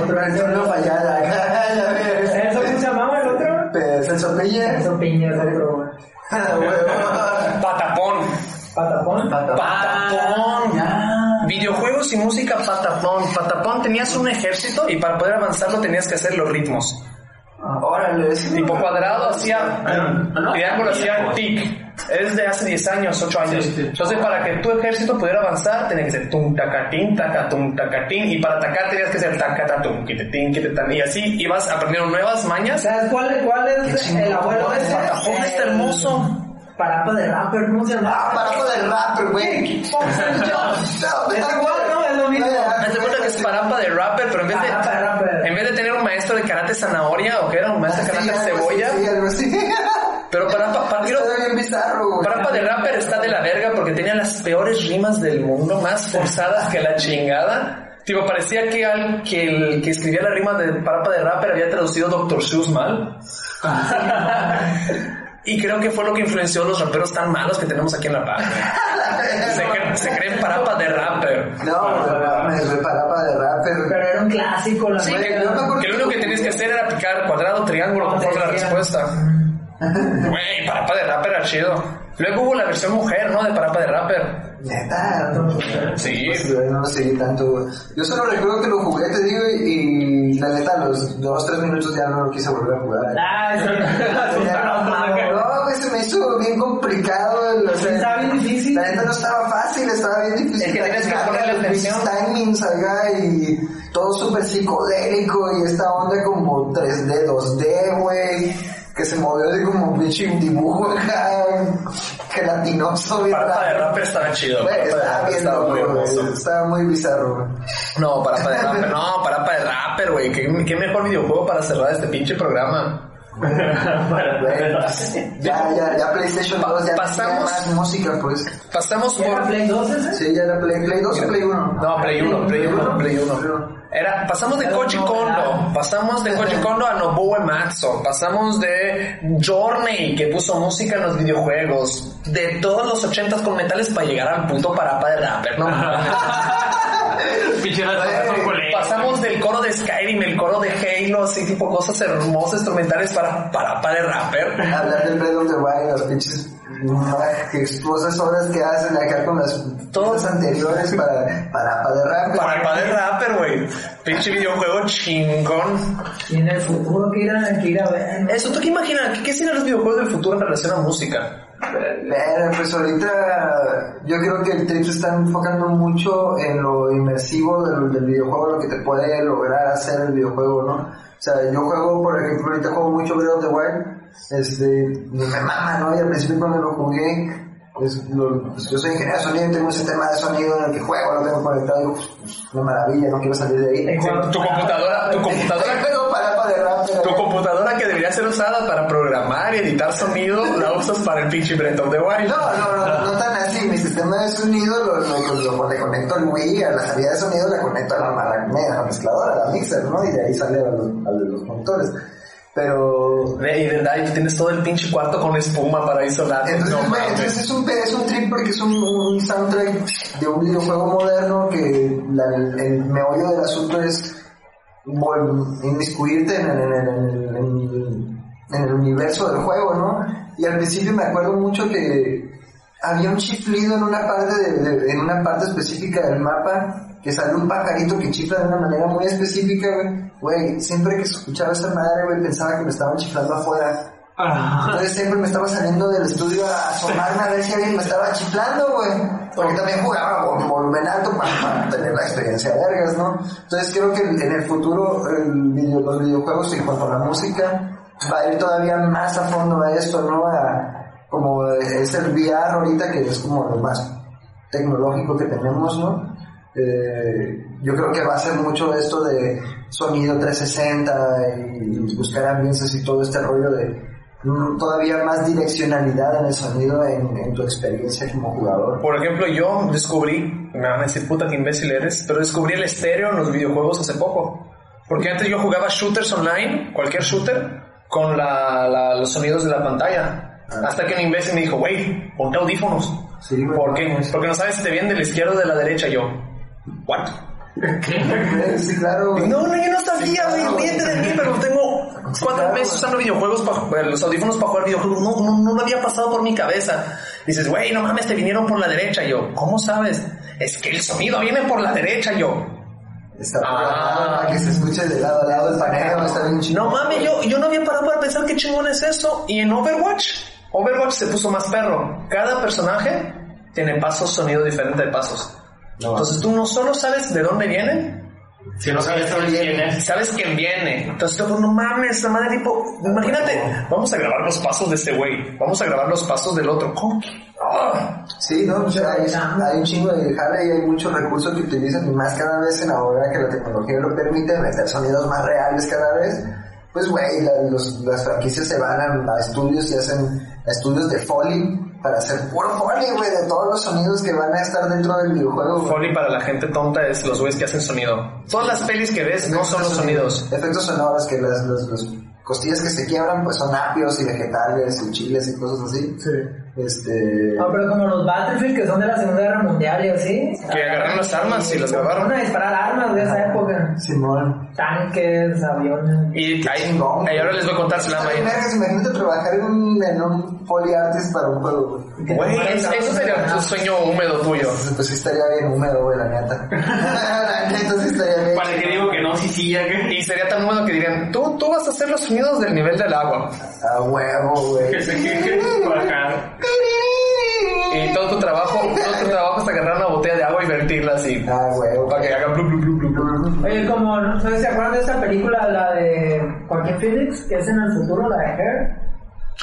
Otro <laughs> versión no <laughs> ves. ¿Eso cómo se llamaba el otro? Pues, el sopilla. Eso piña otro, <laughs> güey. Ah, güey. Patapón. Patapón. Patapón. Ya. Videojuegos y música patapón. patapón. Tenías un ejército y para poder avanzarlo tenías que hacer los ritmos. Órale, es Tipo cuadrado hacía, triángulo hacía tic. Es de hace 10 años, 8 años. Sí, sí. Entonces, para que tu ejército pudiera avanzar, tenía que ser tum tacatín, tacatum tacatín. Y para atacar tenías que ser tacatatum, quitetín, quitetan. Y así ibas aprendiendo nuevas mañas. ¿Sabes cuál, cuál es el abuelo ese? Patapón está hermoso. Parapa de rapper, ¿cómo se llama? Paraco del rapper, güey. <laughs> Es igual, ¿no? Es lo mismo. De cuenta que es parapa de rapper, pero en vez Parapa de de, en vez de tener un maestro de karate zanahoria, o que era un maestro de karate cebolla, Sí, algo así. <laughs> pero parapa, para. Parapa de rapper está de la verga porque tenía las peores rimas del mundo, más forzadas que la chingada. Tipo, parecía que, al, que el que escribía la rima de Parapa de rapper había traducido Dr. Seuss mal. <laughs> y creo que fue lo que influenció a los raperos tan malos que tenemos aquí en La Paz. <laughs> Se, cre- se creen Parapa de rapper. No, pero me fue parapa de rapper. Pero era un clásico, la Sí, que, lo único que tenías que hacer era picar cuadrado, triángulo, conforme la respuesta. <laughs> Güey, Parapa de rapper era chido. Luego hubo la versión mujer, ¿no? De Parapa de rapper. Neta. Sí. Pues, no lo seguí tanto. Yo solo recuerdo que lo jugué, te digo, y, y la neta, a los dos, tres minutos ya no lo quise volver a jugar. Ah. <laughs> Se me hizo bien complicado. el- o sea, Está bien difícil. La neta no estaba fácil, estaba bien difícil. Es que tenías que ponerle los atención. timings acá y todo súper psicodélico y esta onda como 3D, 2D, güey. Que se movió de como un pinche dibujo acá, gelatinoso, Parapa de rapper estaba chido. Güey, estaba bien estaba muy loco, hermoso. güey. Estaba muy bizarro, güey. No, Parapa de rapper, no, Parapa de rapper, güey. ¿Qué, qué mejor videojuego para cerrar este pinche programa. <laughs> Ya, ya, ya PlayStation Pa- 2 ya pasamos- tenía más música, pues. Pasamos ¿Era por... Play 2 ese? Sí, ya era Play, Play 2 o Play 1. No, Play 1, Play 1, Play 1. Era, pasamos de Era Koji Kondo, novedad. pasamos de Koji Kondo a Nobuo Ematsu, pasamos de Journey, que puso música en los videojuegos, de todos los ochentas con metales para llegar al punto parapa de rapper, no. <laughs> Pinche. Pasamos del coro de Skyrim, el coro de Halo, así tipo cosas hermosas instrumentales para parapa de rapper. Hablar del Breath of the Wild, las pinches explosas horas que hacen acá con las todas anteriores para, para, para rap. Parapa de rapper, güey. Pinche videojuego chingón. Y en el futuro que ir a, que ir a ver. Eso, ¿tú qué imaginas? ¿Qué, qué serán los videojuegos del futuro en relación a música? Pero, pues ahorita yo creo que el trip se está enfocando mucho en lo inmersivo del, del videojuego, lo que te puede lograr hacer el videojuego, ¿no? O sea, yo juego, por ejemplo, ahorita juego mucho Breath of the Wild, este, me mama, ¿no? Y al principio cuando lo jugué, pues, lo- pues, yo soy ingeniero de sonido y tengo un sistema de sonido en el que juego, lo tengo conectado y digo, pues, una maravilla, no quiero salir de ahí. Tu computadora, tu <laughs> computadora, tu computadora usada para programar y editar sonido, la usas para el pinche Breath of the Wild. No, no, no, no tan así. Mi sistema de sonido lo, lo, lo- le conecto al Wii, a la salida de sonido le conecto a la, a la, a la mezcladora, a la mixer, ¿no? Y de ahí sale a los, a los monitores. Pero... Y de ahí tú tienes todo el pinche cuarto con espuma para isolar. Entonces, No entonces es un, es un trip porque es un, un soundtrack de un videojuego moderno que la- el, el meollo del asunto es vol- inmiscuirte en, en, en, en el- en el universo del juego, ¿no? Y al principio me acuerdo mucho que había un chiflido en una parte de, de- en una parte específica del mapa que sale un pajarito que chifla de una manera muy específica, güey. Güey, siempre que escuchaba esa madre, güey, pensaba que me estaban chiflando afuera. Entonces siempre me estaba saliendo del estudio a asomarme a ver si alguien me estaba chiflando, güey. Porque también jugaba con volumen alto para, para tener la experiencia vergas, ¿no? Entonces creo que en el futuro el video- los videojuegos en cuanto a la música va a ir todavía más a fondo a esto, ¿no? A, como es el VR ahorita que es como lo más tecnológico que tenemos, ¿no? Eh, yo creo que va a ser mucho esto de sonido 360 y buscar ambientes y todo este rollo de mm, todavía más direccionalidad en el sonido en, en tu experiencia como jugador. Por ejemplo, yo descubrí, me van a decir puta que imbécil eres, pero descubrí el estéreo en los videojuegos hace poco. Porque antes yo jugaba shooters online, cualquier shooter, con la, la- los sonidos de la pantalla. Hasta que un imbécil me dijo, wey, ponte audífonos. Sí, güey. ¿Por qué? Porque no sabes si te vienen de la izquierda o de la derecha. Yo, ¿what? Sí, claro. güey. No, no, yo no sabía, Sí, güey, claro, ríete de mí, pero tengo cuatro claro, meses güey. usando videojuegos, para, los audífonos para jugar videojuegos, no, no, no me había pasado por mi cabeza. Dices, güey, no mames, te vinieron por la derecha. Yo, ¿cómo sabes? Es que el sonido viene por la derecha. Yo, está Ah. para que se escuche de lado a lado el paneo, está bien chido. No mames, yo, yo no había parado para pensar qué chingón es eso. Y en Overwatch, Overwatch se puso más perro. Cada personaje tiene pasos, sonido diferente de pasos. No, Entonces tú no solo sabes de dónde vienen, Si no sabes quién viene. es. sabes quién viene. Entonces yo, no mames, la madre tipo, imagínate, vamos a grabar los pasos de ese güey, vamos a grabar los pasos del otro. ¿Cómo que? Sí, no, pues hay, hay un chingo de jale y hay muchos recursos que utilizan y más cada vez en ahora que la tecnología lo permite meter sonidos más reales cada vez. Pues, güey, la- los- las franquicias se van a, a estudios y hacen estudios de Foley para hacer puro Foley, güey, de todos los sonidos que van a estar dentro del videojuego. Foley para la gente tonta es los güeyes que hacen sonido. Todas las pelis que ves no son los sonidos. Efectos sonoros que las, los- los costillas que se quiebran pues son apios y vegetales y chiles y cosas así. Este... No, pero como los Battlefield que son de la Segunda Guerra Mundial y así. Que agarraron las armas y las grabaron. Van a disparar armas de esa época. Simón. Tanques, aviones. Y ahí, ahora les voy a contar Slam ahí. Imagínate, trabajar en un, en un Foley Artist para un juego, güey. Eso sería un sueño húmedo tuyo. Pues sí estaría bien húmedo, güey, la neta. <laughs> la neta sí estaría bien. Para que digo que no, sí, sí, ya que. Y sería tan húmedo que dirían, tú, tú vas a hacer los sonidos del nivel del agua. A huevo, güey. Que se queje por acá. Y todo tu trabajo, todo tu trabajo es agarrar una botella de agua y vertirla así. Ah, huevo. Para que haga blu blu blu blu blu. Oye, como, no sé si se acuerdan de esta película, la de Joaquín Phoenix, que es en el futuro, la de Hair.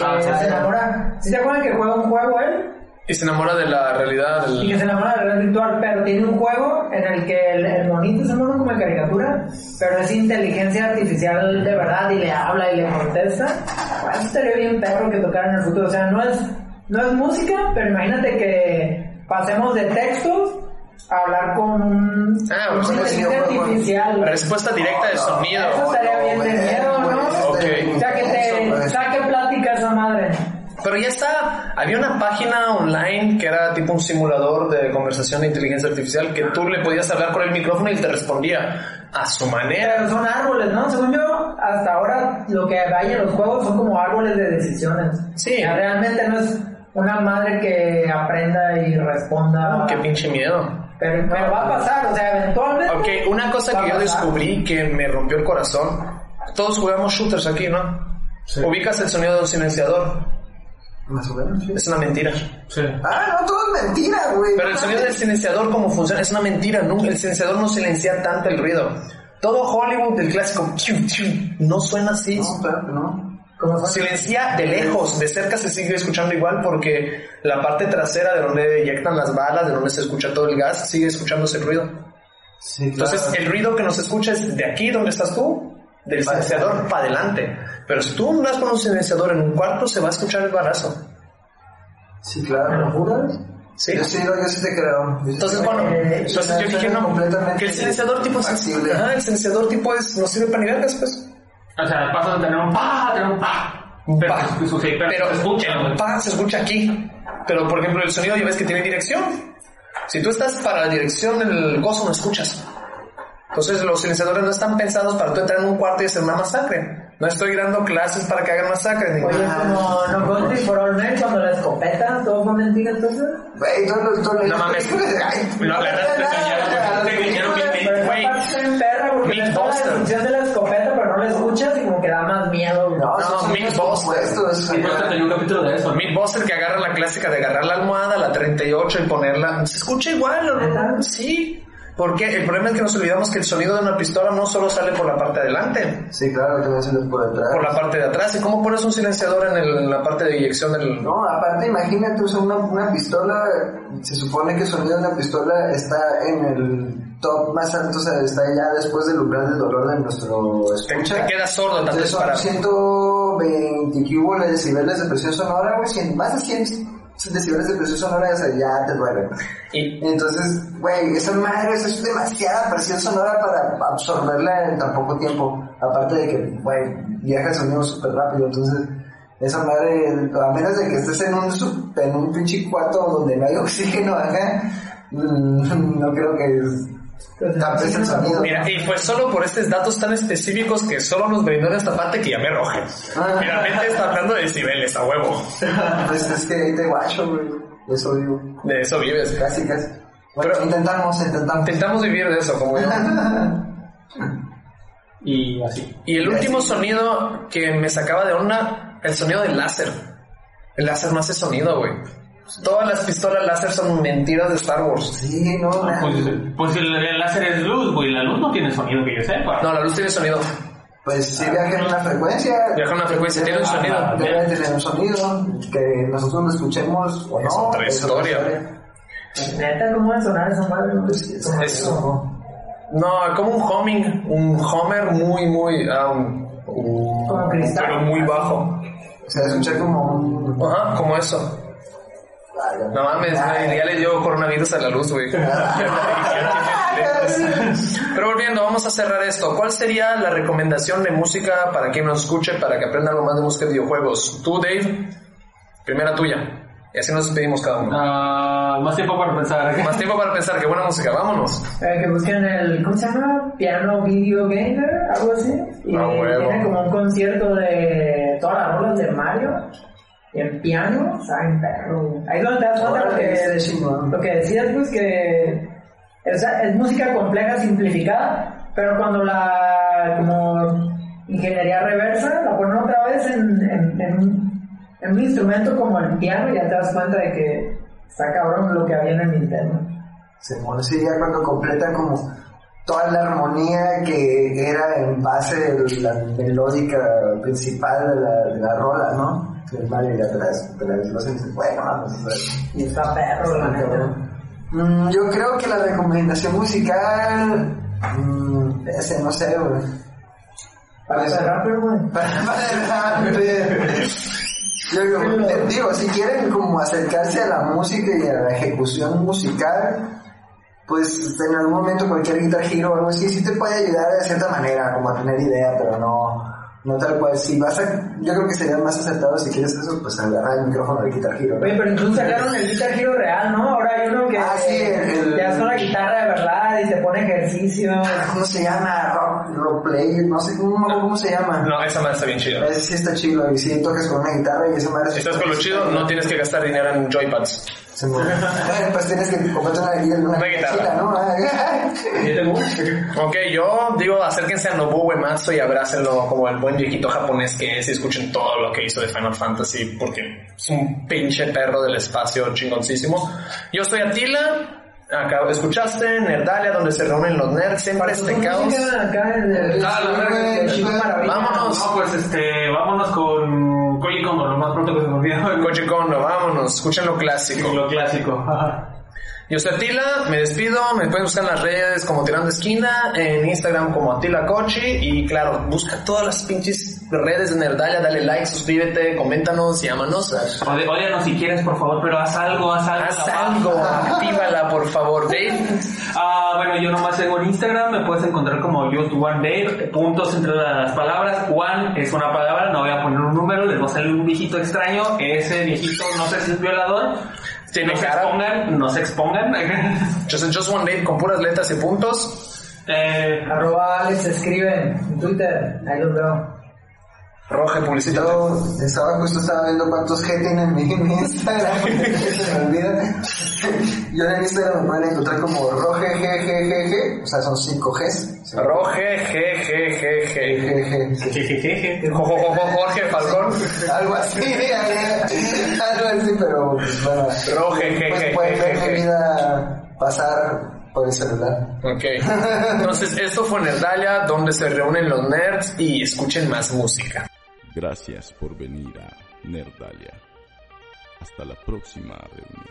Ah, sí, se sí. enamora. ¿Sí se acuerdan que juega un juego él? Y se enamora de la realidad Y que se enamora de la realidad virtual, pero tiene un juego en el que el, el monito es un mono como en caricatura, pero es inteligencia artificial de verdad y le habla y le contesta. Bueno, estaría bien perro que tocara en el futuro. O sea, no es, no es música, pero imagínate que pasemos de textos a hablar con un, Ah, pues, inteligencia sí, bueno, artificial. Respuesta directa de sonido. Eso estaría bien de miedo, ¿no? Ok. O sea, que te saque plática esa madre. Pero ya está, había una página online que era tipo un simulador de conversación de inteligencia artificial que tú le podías hablar con el micrófono y te respondía a su manera. Pero son árboles, ¿no? Según yo, hasta ahora lo que hay en los juegos son como árboles de decisiones. Sí. O sea, realmente no es una madre que aprenda y responda. Qué pinche miedo. Pero, pero va a pasar, o sea, eventualmente. Ok, una cosa que yo descubrí que me rompió el corazón. Todos jugamos shooters aquí, ¿no? Ubicas el sonido de un silenciador. Más o menos, sí. Es una mentira. Sí. Ah, no, todo es mentira, güey. Pero el sonido del silenciador, ¿cómo funciona? Es una mentira. Nunca, el silenciador no silencia tanto el ruido. Todo Hollywood, el clásico, no suena así. No, que no. Silencia de lejos, de cerca se sigue escuchando igual porque la parte trasera de donde eyectan las balas, de donde se escucha todo el gas, sigue escuchándose el ruido. Sí, Entonces el ruido que nos escucha es de aquí donde estás tú, del silenciador para adelante. Pero si tú andas con un silenciador en un cuarto, se va a escuchar el balazo. Sí, claro. ¿Me lo juras? ¿Sí? Yo sí, yo sí te creo. Yo Entonces, bueno, creo. entonces yo dije, no, Completamente que el silenciador tipo es, ajá, el silenciador tipo es, no sirve para ni vergas, pues. O sea, paso de tener un pa a tener un pa. Pero, Pa. pues, sí, pero, Pero se escucha, el pa se escucha aquí. Pero, por ejemplo, el sonido ya ves que tiene dirección. Si tú estás para la dirección del gozo, no escuchas. Entonces, los silenciadores no están pensados para tú entrar en un cuarto y hacer una masacre. No estoy dando clases para que hagan masacres. Ni Oye, como No Country for All Men, cuando la escopeta, todo fue mentira entonces. Güey, todo todo No mames. Lo agarraste, engañaron, te engañaron Pero esa Güey. Pero no la escuchas y como que da más miedo. No, No, pues tenía un capítulo de eso. Mythbuster que agarra la clásica de agarrar la almohada, la 38 y ponerla. Se escucha igual, ¿o ¿Neta? no? Sí. Porque el problema es que nos olvidamos que el sonido de una pistola no solo sale por la parte de adelante, Sí, claro, también se les por detrás. por la parte de atrás. ¿Y cómo pones un silenciador en, el- en la parte de eyección del... No, aparte imagínate, o sea, una, una pistola, se supone que el sonido de una pistola está en el top más alto, o sea, está ya después del umbral del dolor de nuestro escucha. te quedas sordo, tanto Entonces son para... 120 cubo de decibeles de presión sonora, güey, 100 más de 100 decibeles de presión sonora, o sea, ya te duele. Y Entonces, güey, esa madre eso es demasiada presión sonora para absorberla en tan poco tiempo. Aparte de que, güey, viaja el sonido súper rápido. Entonces, esa madre, a menos de que estés en un, en un pinche cuarto donde no hay <laughs> oxígeno acá, mm, <laughs> no creo que tapes el sonido. Mira, y pues solo por estos datos tan específicos que solo nos brindó en esta parte que ya me roje. Ah. Mira, mente está hablando de decibeles, a huevo. <laughs> Pues es que ahí te guacho, güey. Eso digo. De eso vives. Casi, casi. Bueno, Pero- intentamos, intentamos. Intentamos vivir de eso, como yo. <laughs> Y así. Y el último sonido que me sacaba de onda, el sonido del láser. El láser no hace sonido, güey. Todas las pistolas láser son mentiras de Star Wars. Sí, no, Ah, Pues, pues el, el láser es luz, güey. La luz no tiene sonido que yo sepa. No, la luz tiene sonido. pues sí viaja en una frecuencia. Viaja en una frecuencia, tiene un sonido. Debe tener un sonido que nosotros lo escuchemos o no. Es otra historia. Neta, ¿cómo va a sonar esa madre? Eso. No, como un humming, un homer muy, muy, ah, un- un- Como cristal. pero muy bajo. O sea, escuchar como un... Ajá, como eso. No mames, güey, ya le dio coronavirus a la luz, güey. <laughs> Pero volviendo, vamos a cerrar esto. ¿Cuál sería la recomendación de música para quien nos escuche, para que aprenda algo más de música de videojuegos? Tú, Dave, primera tuya. Y así nos despedimos cada uno. Ah, más tiempo para pensar. Más tiempo para pensar, qué buena música, vámonos. Eh, que busquen el, ¿cómo se llama? Piano Video Gamer, algo así. Y Ah, huevo. tiene como un concierto de todas las rolas de Mario. En piano, ¿saben? Perro. Ahí es donde te das cuenta lo está que, chingón. lo que decías, pues, que es, es música compleja, simplificada, pero cuando la, como ingeniería reversa, la ponen otra vez en, en, en un, en un instrumento como el piano, ya te das cuenta de que está cabrón lo que había en el Nintendo. Se pone ya cuando completa como toda la armonía que era en base de la melódica principal de la, de la rola, ¿no? El Mario de atrás, pero lo hacen, bueno, vamos a ver. Y está perro, la neta. Mm, yo creo que la recomendación musical, mm, ese no sé, güey. Para cerrar, pero güey. <laughs> Para, para yo digo, eh, digo, si quieren como acercarse a la música y a la ejecución musical, pues en algún momento cualquier Guitar Hero o algo así sí te puede ayudar de cierta manera, como a tener idea, pero no, no tal cual. Si vas a, yo creo que sería más acertado si quieres eso, pues agarrar el micrófono del Guitar Hero. Oye, pero incluso sacaron el Guitar Hero real, ¿no? Ahora hay uno que Ah, sí, el- te con la guitarra de verdad y te pone ejercicio. ¿Cómo se llama? Rock, rock play, no sé cómo, cómo se llama. No, esa madre está bien chida. Ese sí está chido, y si tocas con una guitarra y esa madre... Si estás con lo chido, no tienes que gastar dinero en joypads. Se me- pues tienes que comprarte una, una, Una guitarra. ¿no? Ok, yo digo, acérquense a Nobuo Uematsu y abrácenlo como el buen viejito japonés que es y escuchen todo lo que hizo de Final Fantasy porque es un pinche perro del espacio chingoncísimo. Yo soy Atila, acá escuchaste Nerdalia donde se reúnen los nerds, siempre este caos. Música acá en el, Ah. Vámonos. No, pues este, vámonos con Koji Kondo, lo más pronto que se me olvida. Koji Kondo, vámonos, escuchen lo clásico. Lo clásico. Ajá. Yo soy Atila, me despido, me pueden buscar en las redes como Tirando Esquina, en Instagram como Atila Cochi y claro, busca todas las pinches redes de Nerdalia, dale like, suscríbete, coméntanos, llámanos. Ode- Ódianos si quieres, por favor, pero haz algo, haz algo. Haz algo, actívala por favor, Dave. <laughs> Ah, bueno, yo nomás tengo en Instagram, me puedes encontrar como just one day, puntos entre las palabras. One es una palabra, no voy a poner un número, les va a salir un viejito extraño. Ese viejito no sé si es violador. Tiene no se expongan, no se expongan. <laughs> Just, just One Dave con puras letras y puntos. eh, Arroba Alex escribe en Twitter, ahí los veo. Roge, publicita. Yo estaba justo estaba viendo cuántos G tienen mi, mi Instagram, <laughs> se me olvida. Yo en Instagram me pueden encontrar como RogeGGGG, o sea, son 5 Gs. Roge, G, G, G, G. Jo, Jorge Falcón. Algo así, algo así, pero pues, bueno. Roge, G, Pues G, pueden ver G, mi G. vida pasar por el celular. Ok. Entonces, esto fue Nerdalia, donde se reúnen los nerds y escuchen más música. Gracias por venir a Nerdalia. Hasta la próxima reunión.